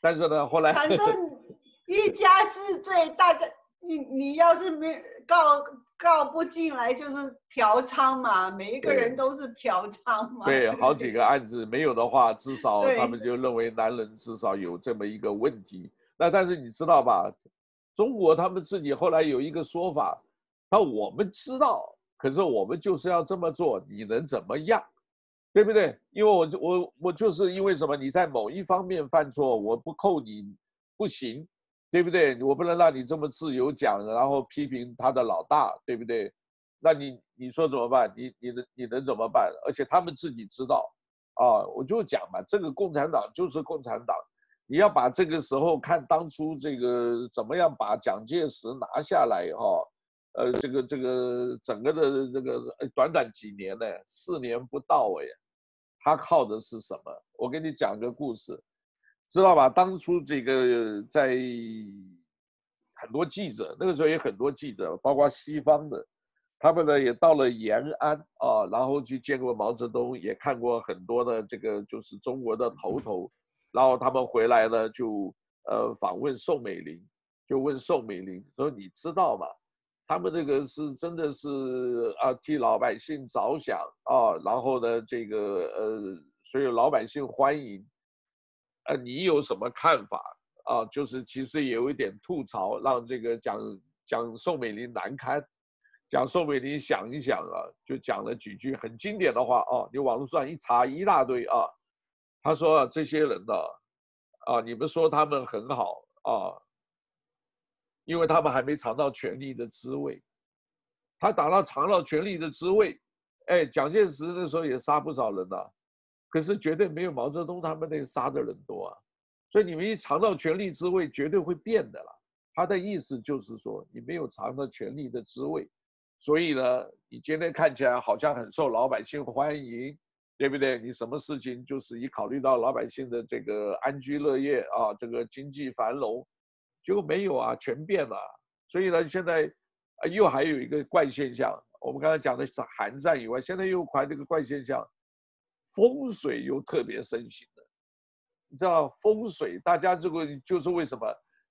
但是呢，后来反正 一家之罪，大家你你要是没告。告不进来就是嫖娼嘛，每一个人都是嫖娼嘛。对，对好几 个案子没有的话，至少他们就认为男人至少有这么一个问题。那但是你知道吧？中国他们自己后来有一个说法，那我们知道，可是我们就是要这么做，你能怎么样？对不对？因为我我我就是因为什么？你在某一方面犯错，我不扣你不行。对不对？我不能让你这么自由讲，然后批评他的老大，对不对？那你你说怎么办？你你能你能怎么办？而且他们自己知道，啊，我就讲嘛，这个共产党就是共产党，你要把这个时候看当初这个怎么样把蒋介石拿下来哈，呃，这个这个整个的这个短短几年呢，四年不到哎，他靠的是什么？我给你讲个故事。知道吧？当初这个在很多记者，那个时候也很多记者，包括西方的，他们呢也到了延安啊，然后去见过毛泽东，也看过很多的这个就是中国的头头，然后他们回来呢就呃访问宋美龄，就问宋美龄说：“你知道吗？他们这个是真的是啊替老百姓着想啊，然后呢这个呃所有老百姓欢迎。”呃，你有什么看法啊？就是其实也有一点吐槽，让这个讲讲宋美龄难堪，讲宋美龄想一想啊，就讲了几句很经典的话啊。你网络上一查一大堆啊，他说这些人呢，啊，你们说他们很好啊，因为他们还没尝到权力的滋味。他打到尝到权力的滋味，哎，蒋介石那时候也杀不少人呐，可是绝对没有毛泽东他们那杀的人多啊。所以你们一尝到权力滋味，绝对会变的啦。他的意思就是说，你没有尝到权力的滋味，所以呢，你今天看起来好像很受老百姓欢迎。对不对？你什么事情就是以考虑到老百姓的这个安居乐业啊，这个经济繁荣，结果没有啊，全变了。所以呢，现在又还有一个怪现象。我们刚才讲的是韩战以外，现在又还这个怪现象，风水又特别盛行的。你知道风水，大家这个就是为什么？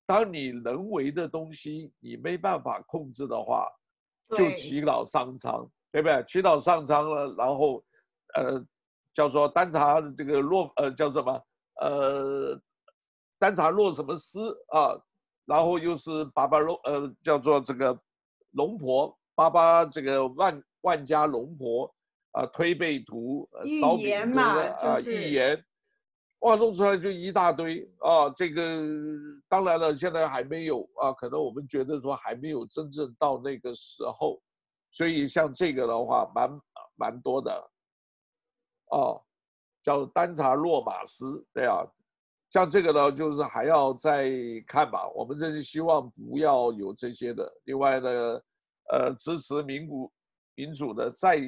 当你人为的东西你没办法控制的话，就祈祷上苍，对不对？祈祷上苍了，然后，呃。叫做丹茶这个落呃叫什么呃丹茶落什么丝啊，然后又是巴巴龙呃叫做这个龙婆巴巴这个万万家龙婆啊推背图烧饼图啊预言，哇弄出来就一大堆啊这个当然了现在还没有啊可能我们觉得说还没有真正到那个时候，所以像这个的话蛮蛮多的。哦，叫丹查洛马斯，对啊，像这个呢，就是还要再看吧。我们这是希望不要有这些的。另外呢，呃，支持民主民主的在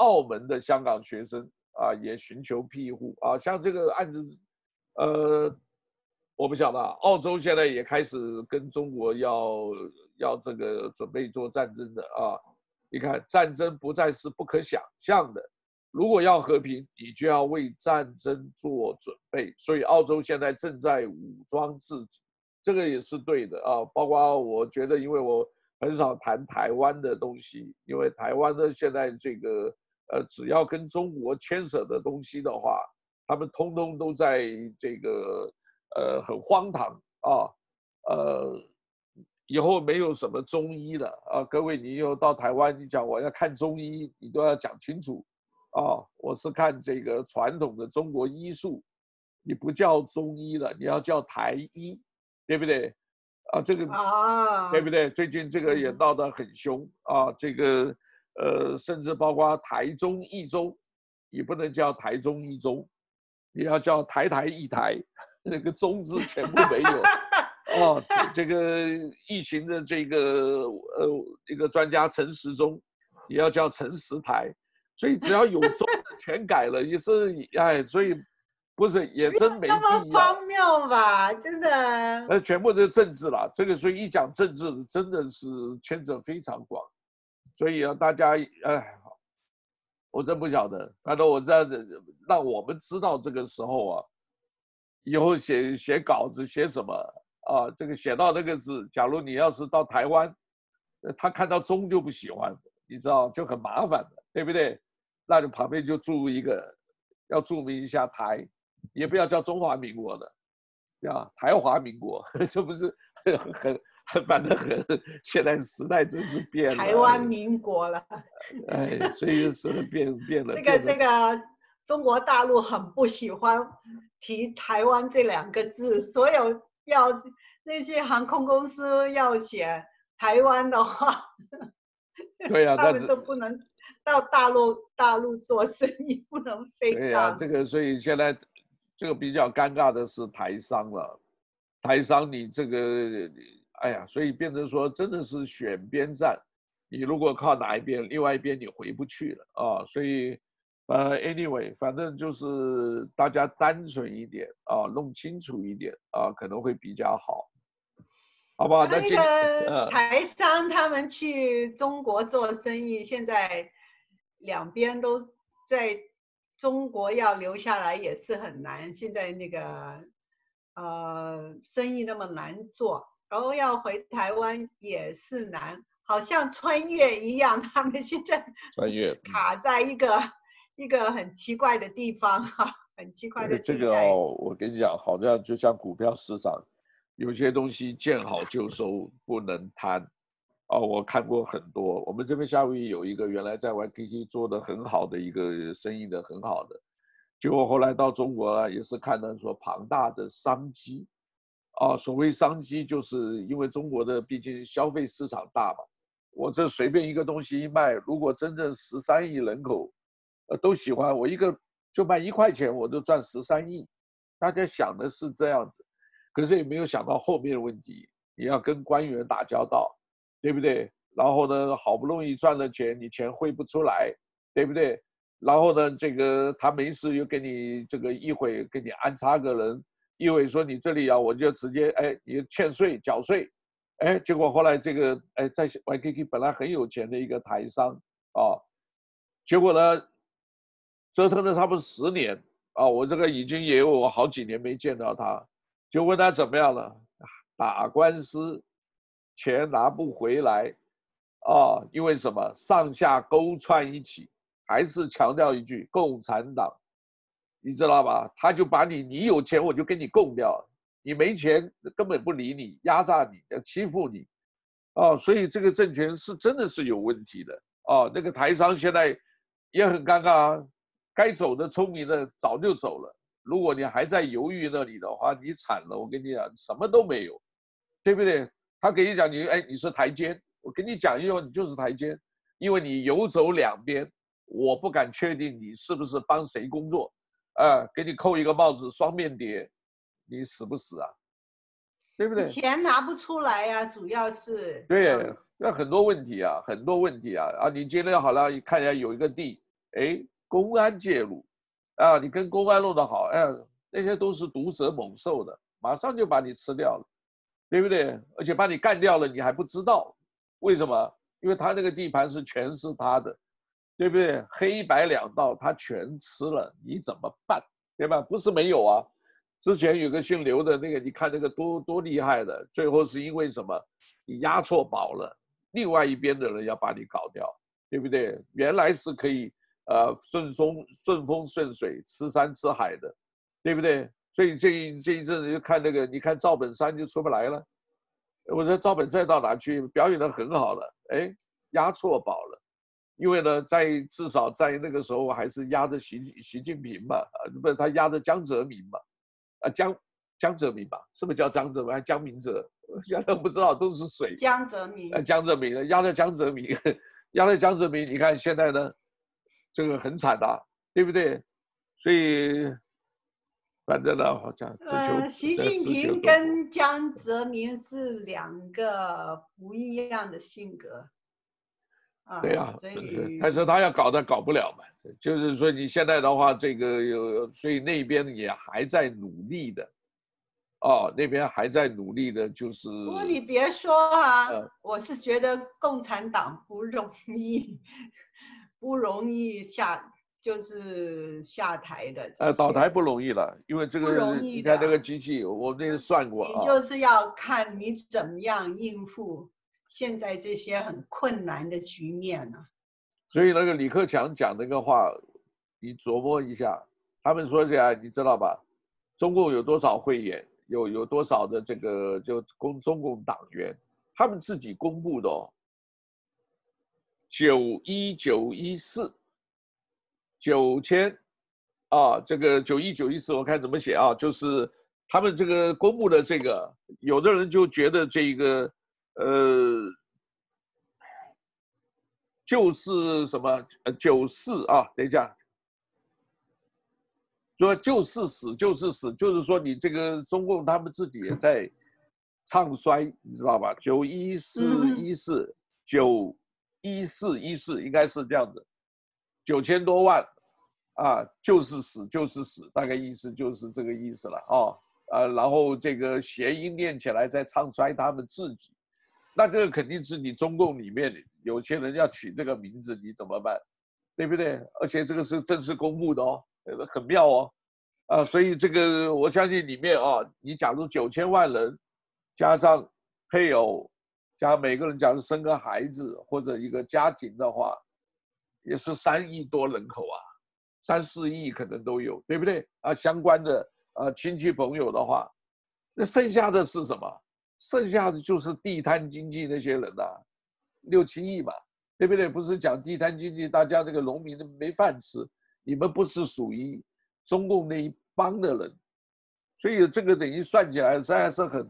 澳门的香港学生啊，也寻求庇护啊。像这个案子，呃，我不晓得，澳洲现在也开始跟中国要要这个准备做战争的啊。你看，战争不再是不可想象的。如果要和平，你就要为战争做准备。所以澳洲现在正在武装自己，这个也是对的啊。包括我觉得，因为我很少谈台湾的东西，因为台湾的现在这个呃，只要跟中国牵扯的东西的话，他们通通都在这个呃很荒唐啊，呃，以后没有什么中医了啊。各位，你又到台湾，你讲我要看中医，你都要讲清楚。啊、哦，我是看这个传统的中国医术，你不叫中医了，你要叫台医，对不对？啊，这个啊，对不对？最近这个也闹得很凶啊，这个呃，甚至包括台中一中，也不能叫台中一中，也要叫台台一台，那个中字全部没有。哦，这个疫情的这个呃一个专家陈时中，也要叫陈时台。所以只要有中全改了，也是哎，所以不是也真没必要。那么荒谬吧，真的。呃全部都是政治了，这个所以一讲政治，真的是牵扯非常广。所以啊，大家哎，我真不晓得。反正我在让我们知道这个时候啊，以后写写稿子写什么啊，这个写到那个字，假如你要是到台湾，他看到中就不喜欢，你知道就很麻烦的，对不对？那就旁边就注一个，要注明一下台，也不要叫中华民国的，呀，台华民国，这不是很很 反正很，现在时代真是变了。台湾民国了。哎，所以是变变了。这个这个，中国大陆很不喜欢提台湾这两个字，所有要那些航空公司要写台湾的话，对呀、啊，他们都不能。到大陆大陆做生意不能飞。对呀、啊，这个所以现在这个比较尴尬的是台商了。台商你这个，哎呀，所以变成说真的是选边站。你如果靠哪一边，另外一边你回不去了啊。所以呃，anyway，反正就是大家单纯一点啊，弄清楚一点啊，可能会比较好。好不好？那个台商他们去中国做生意，现在。两边都在中国要留下来也是很难，现在那个呃生意那么难做，然后要回台湾也是难，好像穿越一样，他们现在穿越卡在一个一个很奇怪的地方哈，很奇怪的地方。这个哦，我跟你讲，好像就像股票市场，有些东西见好就收，不能贪。哦，我看过很多。我们这边夏威夷有一个原来在 YKK 做的很好的一个生意的很好的，结果后来到中国啊，也是看到说庞大的商机，啊，所谓商机，就是因为中国的毕竟消费市场大嘛，我这随便一个东西一卖，如果真正十三亿人口，呃，都喜欢我一个就卖一块钱，我都赚十三亿，大家想的是这样子，可是也没有想到后面的问题，你要跟官员打交道，对不对？然后呢，好不容易赚了钱，你钱汇不出来，对不对？然后呢，这个他没事又给你这个一会给你安插个人，一会说你这里啊，我就直接哎，你欠税缴税，哎，结果后来这个哎，在 YKK 本来很有钱的一个台商啊，结果呢，折腾了差不多十年啊，我这个已经也有好几年没见到他，就问他怎么样了，打官司，钱拿不回来。啊，因为什么？上下勾串一起，还是强调一句，共产党，你知道吧？他就把你，你有钱我就跟你供掉，你没钱根本不理你，压榨你，欺负你，啊，所以这个政权是真的是有问题的啊。那个台商现在也很尴尬啊，该走的聪明的早就走了，如果你还在犹豫那里的话，你惨了，我跟你讲，什么都没有，对不对？他给你讲你，哎，你是台阶。我跟你讲一句，你就是台阶，因为你游走两边，我不敢确定你是不是帮谁工作，啊，给你扣一个帽子，双面谍，你死不死啊？对不对？钱拿不出来呀、啊，主要是。对，那很多问题啊，很多问题啊啊！你今天好了，你看一下有一个地，哎，公安介入，啊，你跟公安弄得好，哎，那些都是毒蛇猛兽的，马上就把你吃掉了，对不对？而且把你干掉了，你还不知道。为什么？因为他那个地盘是全是他的，对不对？黑白两道他全吃了，你怎么办？对吧？不是没有啊，之前有个姓刘的那个，你看那个多多厉害的，最后是因为什么？你押错宝了，另外一边的人要把你搞掉，对不对？原来是可以呃顺风顺风顺水吃山吃海的，对不对？所以这一这一阵子就看那个，你看赵本山就出不来了。我说赵本山到哪去表演的很好了，哎，押错宝了，因为呢，在至少在那个时候还是压着习习近平嘛，啊，不是他压着江泽民嘛，啊江江泽民吧，是不是叫江泽民还是江明哲？现在不知道都是谁。江泽民。啊，江泽民压着江泽民，压着江泽民，你看现在呢，这个很惨的，对不对？所以。反正呢，好像呃，习近平跟江泽民是两个不一样的性格。啊，对呀，所以，但是他要搞他搞不了嘛，就是说你现在的话，这个有，所以那边也还在努力的，哦，那边还在努力的，就是。不过你别说啊，呃、我是觉得共产党不容易，不容易下。就是下台的，呃，倒台不容易了，因为这个，你看这个机器，我那个算过啊。你就是要看你怎么样应付现在这些很困难的局面呢、啊。所以那个李克强讲那个话，你琢磨一下，他们说起来，你知道吧？中共有多少会员，有有多少的这个就共中共党员，他们自己公布的哦，九一九一四。九千，啊，这个九一九一四，我看怎么写啊？就是他们这个公布的这个，有的人就觉得这一个，呃，就是什么呃九四啊，等一下，说就是死就是死，就是说你这个中共他们自己也在唱衰，你知道吧？九一四一四九一四一四应该是这样子。九千多万，啊，就是死就是死，大概意思就是这个意思了哦，呃，然后这个谐音念起来在唱衰他们自己，那这个肯定是你中共里面有些人要取这个名字，你怎么办？对不对？而且这个是正式公布的哦，很妙哦，啊，所以这个我相信里面啊，你假如九千万人，加上配偶，加每个人假如生个孩子或者一个家庭的话。也是三亿多人口啊，三四亿可能都有，对不对啊？相关的啊亲戚朋友的话，那剩下的是什么？剩下的就是地摊经济那些人呐、六七亿嘛，对不对？不是讲地摊经济，大家这个农民都没饭吃，你们不是属于中共那一帮的人，所以这个等于算起来，实在是很，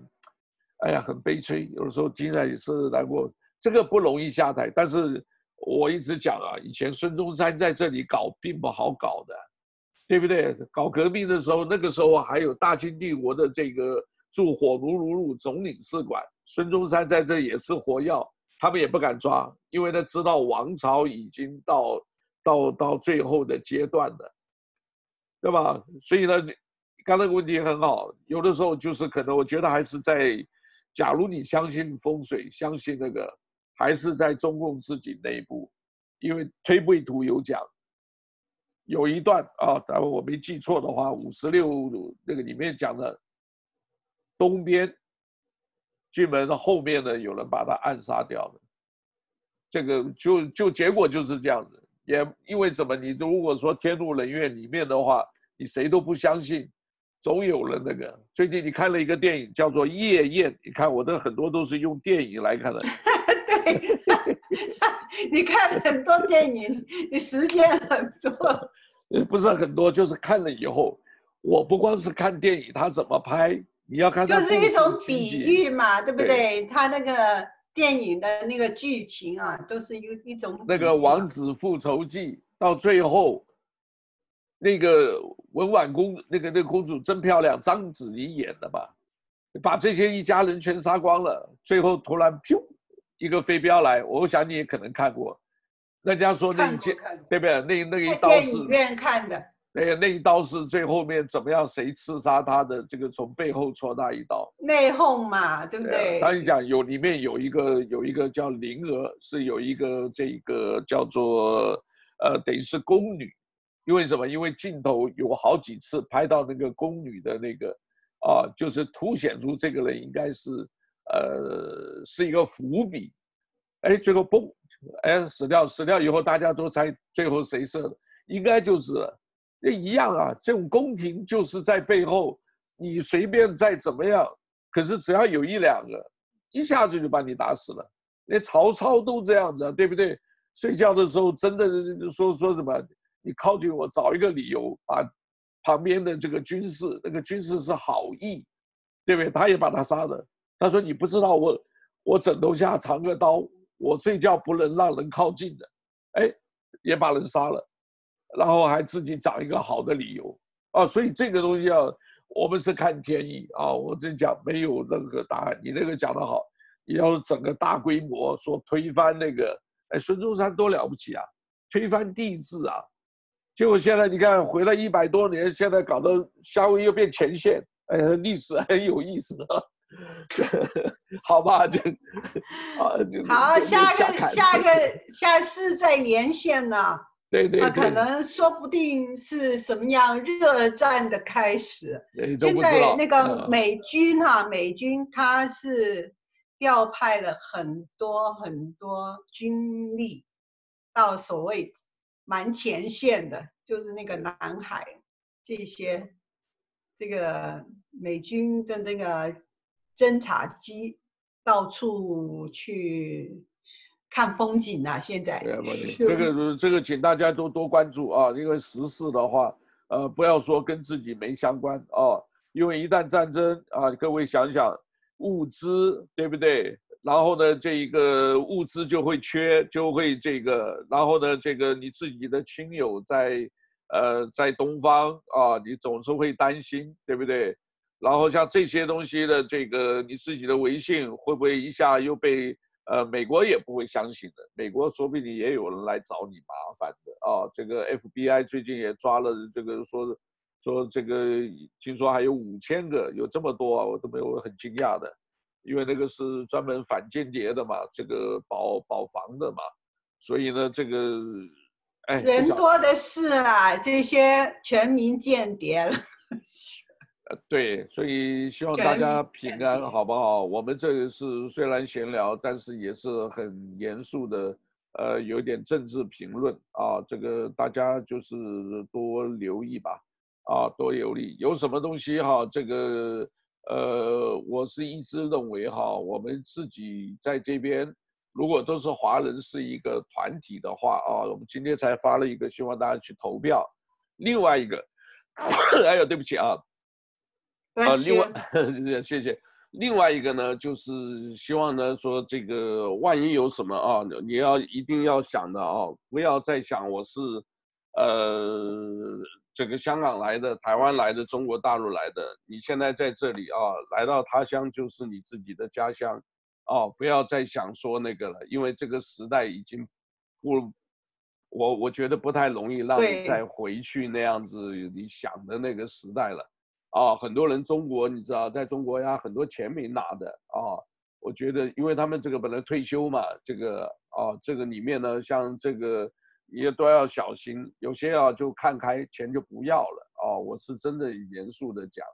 哎呀，很悲催。有时候听着也是难过。这个不容易下台，但是我一直讲啊，以前孙中山在这里搞并不好搞的，对不对？搞革命的时候，那个时候还有大清帝国的这个驻火奴鲁路总领事馆，孙中山在这也是活跃，他们也不敢抓，因为他知道王朝已经到到到最后的阶段了，对吧？所以呢，刚才那个问题很好，有的时候就是可能我觉得还是在，假如你相信风水，相信那个。还是在中共自己内部，因为推背图有讲，有一段啊，但我没记错的话，五十六那个里面讲的，东边进门的后面呢，有人把他暗杀掉了，这个就就结果就是这样子，也因为怎么，你如果说天怒人怨里面的话，你谁都不相信，总有人那个。最近你看了一个电影叫做《夜宴》，你看我的很多都是用电影来看的。对 你看很多电影，你时间很多，呃，不是很多，就是看了以后，我不光是看电影，他怎么拍，你要看他。就是一种比喻嘛，对不对？他那个电影的那个剧情啊，都是有一种。那个《王子复仇记》到最后，那个文婉公，那个那个公主真漂亮，章子怡演的吧，把这些一家人全杀光了，最后突然咻。一个飞镖来，我想你也可能看过，人家说那一件，对不对？那那一刀是。电影院看的。那个那一刀是最后面怎么样？谁刺杀他的？这个从背后戳他一刀。内讧嘛，对不对？当你讲有里面有一个有一个叫灵儿，是有一个这个叫做呃，等于是宫女，因为什么？因为镜头有好几次拍到那个宫女的那个啊，就是凸显出这个人应该是。呃，是一个伏笔，哎，最后嘣，哎，死掉，死掉以后，大家都猜最后谁射的，应该就是那一样啊。这种宫廷就是在背后，你随便再怎么样，可是只要有一两个，一下子就把你打死了。连曹操都这样子，对不对？睡觉的时候真的说说什么，你靠近我，找一个理由把旁边的这个军士，那个军士是好意，对不对？他也把他杀了。他说：“你不知道我，我枕头下藏个刀，我睡觉不能让人靠近的，哎，也把人杀了，然后还自己找一个好的理由啊！所以这个东西啊，我们是看天意啊。我这讲没有任何答案。你那个讲得好，你要整个大规模说推翻那个，哎，孙中山多了不起啊，推翻帝制啊，结果现在你看回了一百多年，现在搞得夏威夷又变前线，哎，历史很有意思啊。”好吧，就啊，就好，下个下个下次再连线呢。对对，那可能说不定是什么样热战的开始。现在那个美军哈，美军他是调派了很多很多军力到所谓蛮前线的，就是那个南海这些，这个美军的那个。侦察机到处去看风景啊！现在，这个这个，请大家都多关注啊！因为时事的话，呃，不要说跟自己没相关啊，因为一旦战争啊，各位想想，物资对不对？然后呢，这一个物资就会缺，就会这个，然后呢，这个你自己的亲友在呃在东方啊，你总是会担心，对不对？然后像这些东西的这个你自己的微信会不会一下又被呃美国也不会相信的，美国说不定也有人来找你麻烦的啊。这个 FBI 最近也抓了这个说说这个听说还有五千个，有这么多啊，我都没有很惊讶的，因为那个是专门反间谍的嘛，这个保保防的嘛，所以呢这个哎人多的是啊，这些全民间谍了。对，所以希望大家平安，好不好？我们这个是虽然闲聊，但是也是很严肃的，呃，有点政治评论啊。这个大家就是多留意吧，啊，多留意。有什么东西哈？这个呃，我是一直认为哈，我们自己在这边，如果都是华人是一个团体的话啊，我们今天才发了一个，希望大家去投票。另外一个。哎呀，对不起啊。啊，另外，谢谢。另外一个呢，就是希望呢说这个万一有什么啊，你要一定要想的啊，不要再想我是，呃，这个香港来的、台湾来的、中国大陆来的。你现在在这里啊，来到他乡就是你自己的家乡，哦，不要再想说那个了，因为这个时代已经不，我我觉得不太容易让你再回去那样子你想的那个时代了。啊，很多人中国你知道，在中国呀，很多钱没拿的啊。我觉得，因为他们这个本来退休嘛，这个啊，这个里面呢，像这个也都要小心，有些啊就看开，钱就不要了啊。我是真的严肃的讲，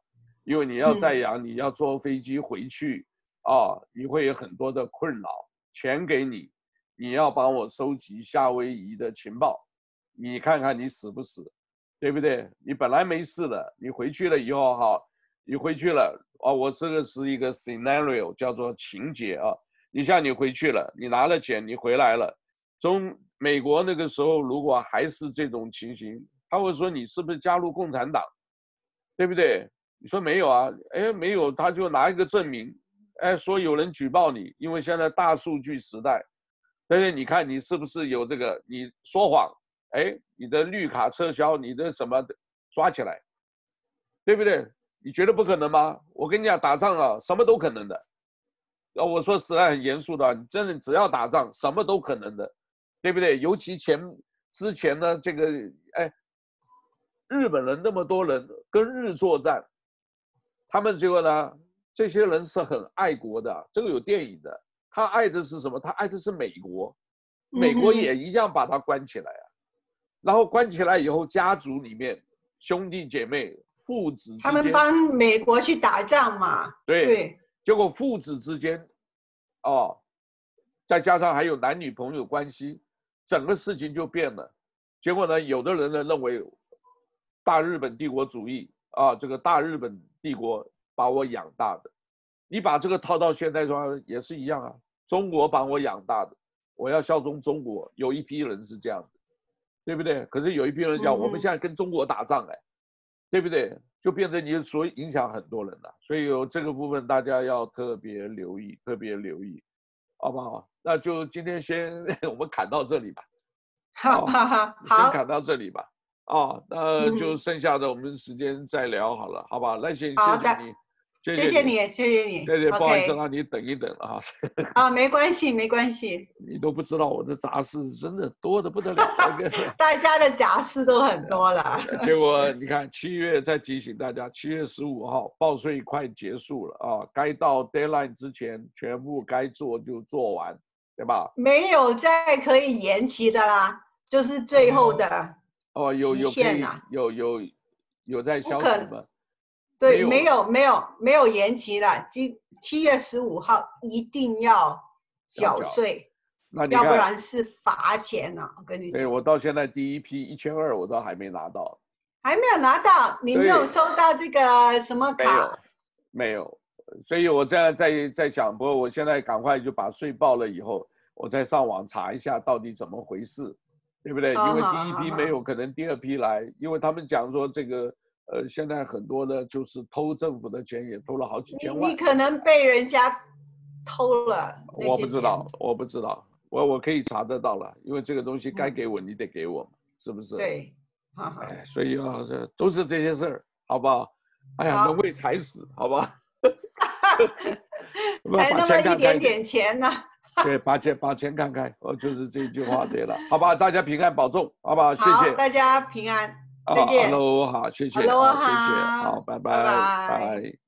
因为你要再养，你要坐飞机回去啊，你会有很多的困扰。钱给你，你要帮我收集夏威夷的情报，你看看你死不死。对不对？你本来没事的，你回去了以后哈，你回去了啊，我这个是一个 scenario，叫做情节啊。你像你回去了，你拿了钱，你回来了，中美国那个时候如果还是这种情形，他会说你是不是加入共产党，对不对？你说没有啊？哎，没有，他就拿一个证明，哎，说有人举报你，因为现在大数据时代，但是你看你是不是有这个？你说谎。哎，你的绿卡撤销，你的什么抓起来，对不对？你觉得不可能吗？我跟你讲，打仗啊，什么都可能的。啊，我说实在很严肃的，你真的只要打仗，什么都可能的，对不对？尤其前之前呢，这个哎，日本人那么多人跟日作战，他们结果呢，这些人是很爱国的，这个有电影的。他爱的是什么？他爱的是美国，美国也一样把他关起来啊。然后关起来以后，家族里面兄弟姐妹、父子，他们帮美国去打仗嘛？对。对。结果父子之间，哦，再加上还有男女朋友关系，整个事情就变了。结果呢，有的人呢认为，大日本帝国主义啊，这个大日本帝国把我养大的，你把这个套到现在说也是一样啊。中国把我养大的，我要效忠中国。有一批人是这样的。对不对？可是有一批人讲，我们现在跟中国打仗，哎，对不对？就变成你所影响很多人了。所以有这个部分，大家要特别留意，特别留意，好不好？那就今天先 我们砍到这里吧。好好好，好，先砍到这里吧。啊，那就剩下的我们时间再聊好了，好吧？那先谢谢你。谢谢，你，谢谢你，对对，不好意思让你等一等啊。啊，没关系，没关系。你都不知道我这杂事真的多得不得了。大家的杂事都很多了。结果你看，七月再提醒大家，七月十五号报税快结束了啊，该到 deadline 之前全部该做就做完，对吧？没有再可以延期的啦，就是最后的哦，有有可以有有有在消息吗？对，没有没有没有延期了，今七月十五号一定要缴税，那要不然是罚钱呢。我跟你讲，对，我到现在第一批一千二我都还没拿到，还没有拿到，你没有收到这个什么卡？没有，没有，所以我现在在在讲，不过我现在赶快就把税报了以后，我再上网查一下到底怎么回事，对不对？因为第一批没有，可能第二批来，因为他们讲说这个。呃，现在很多的，就是偷政府的钱，也偷了好几千万。你可能被人家偷了。我不知道，我不知道，我我可以查得到了，因为这个东西该给我，你得给我，是不是？对，好好。哎，所以啊，这都是这些事儿，好不好？哎呀，能为财死，好吧？才那么一点点钱呢。对，把钱把钱看开，哦，就是这句话对了，好吧？大家平安保重，好不好？谢谢。大家平安。再见。Hello，好，谢谢。Hello，好，谢谢。好，拜拜，拜拜。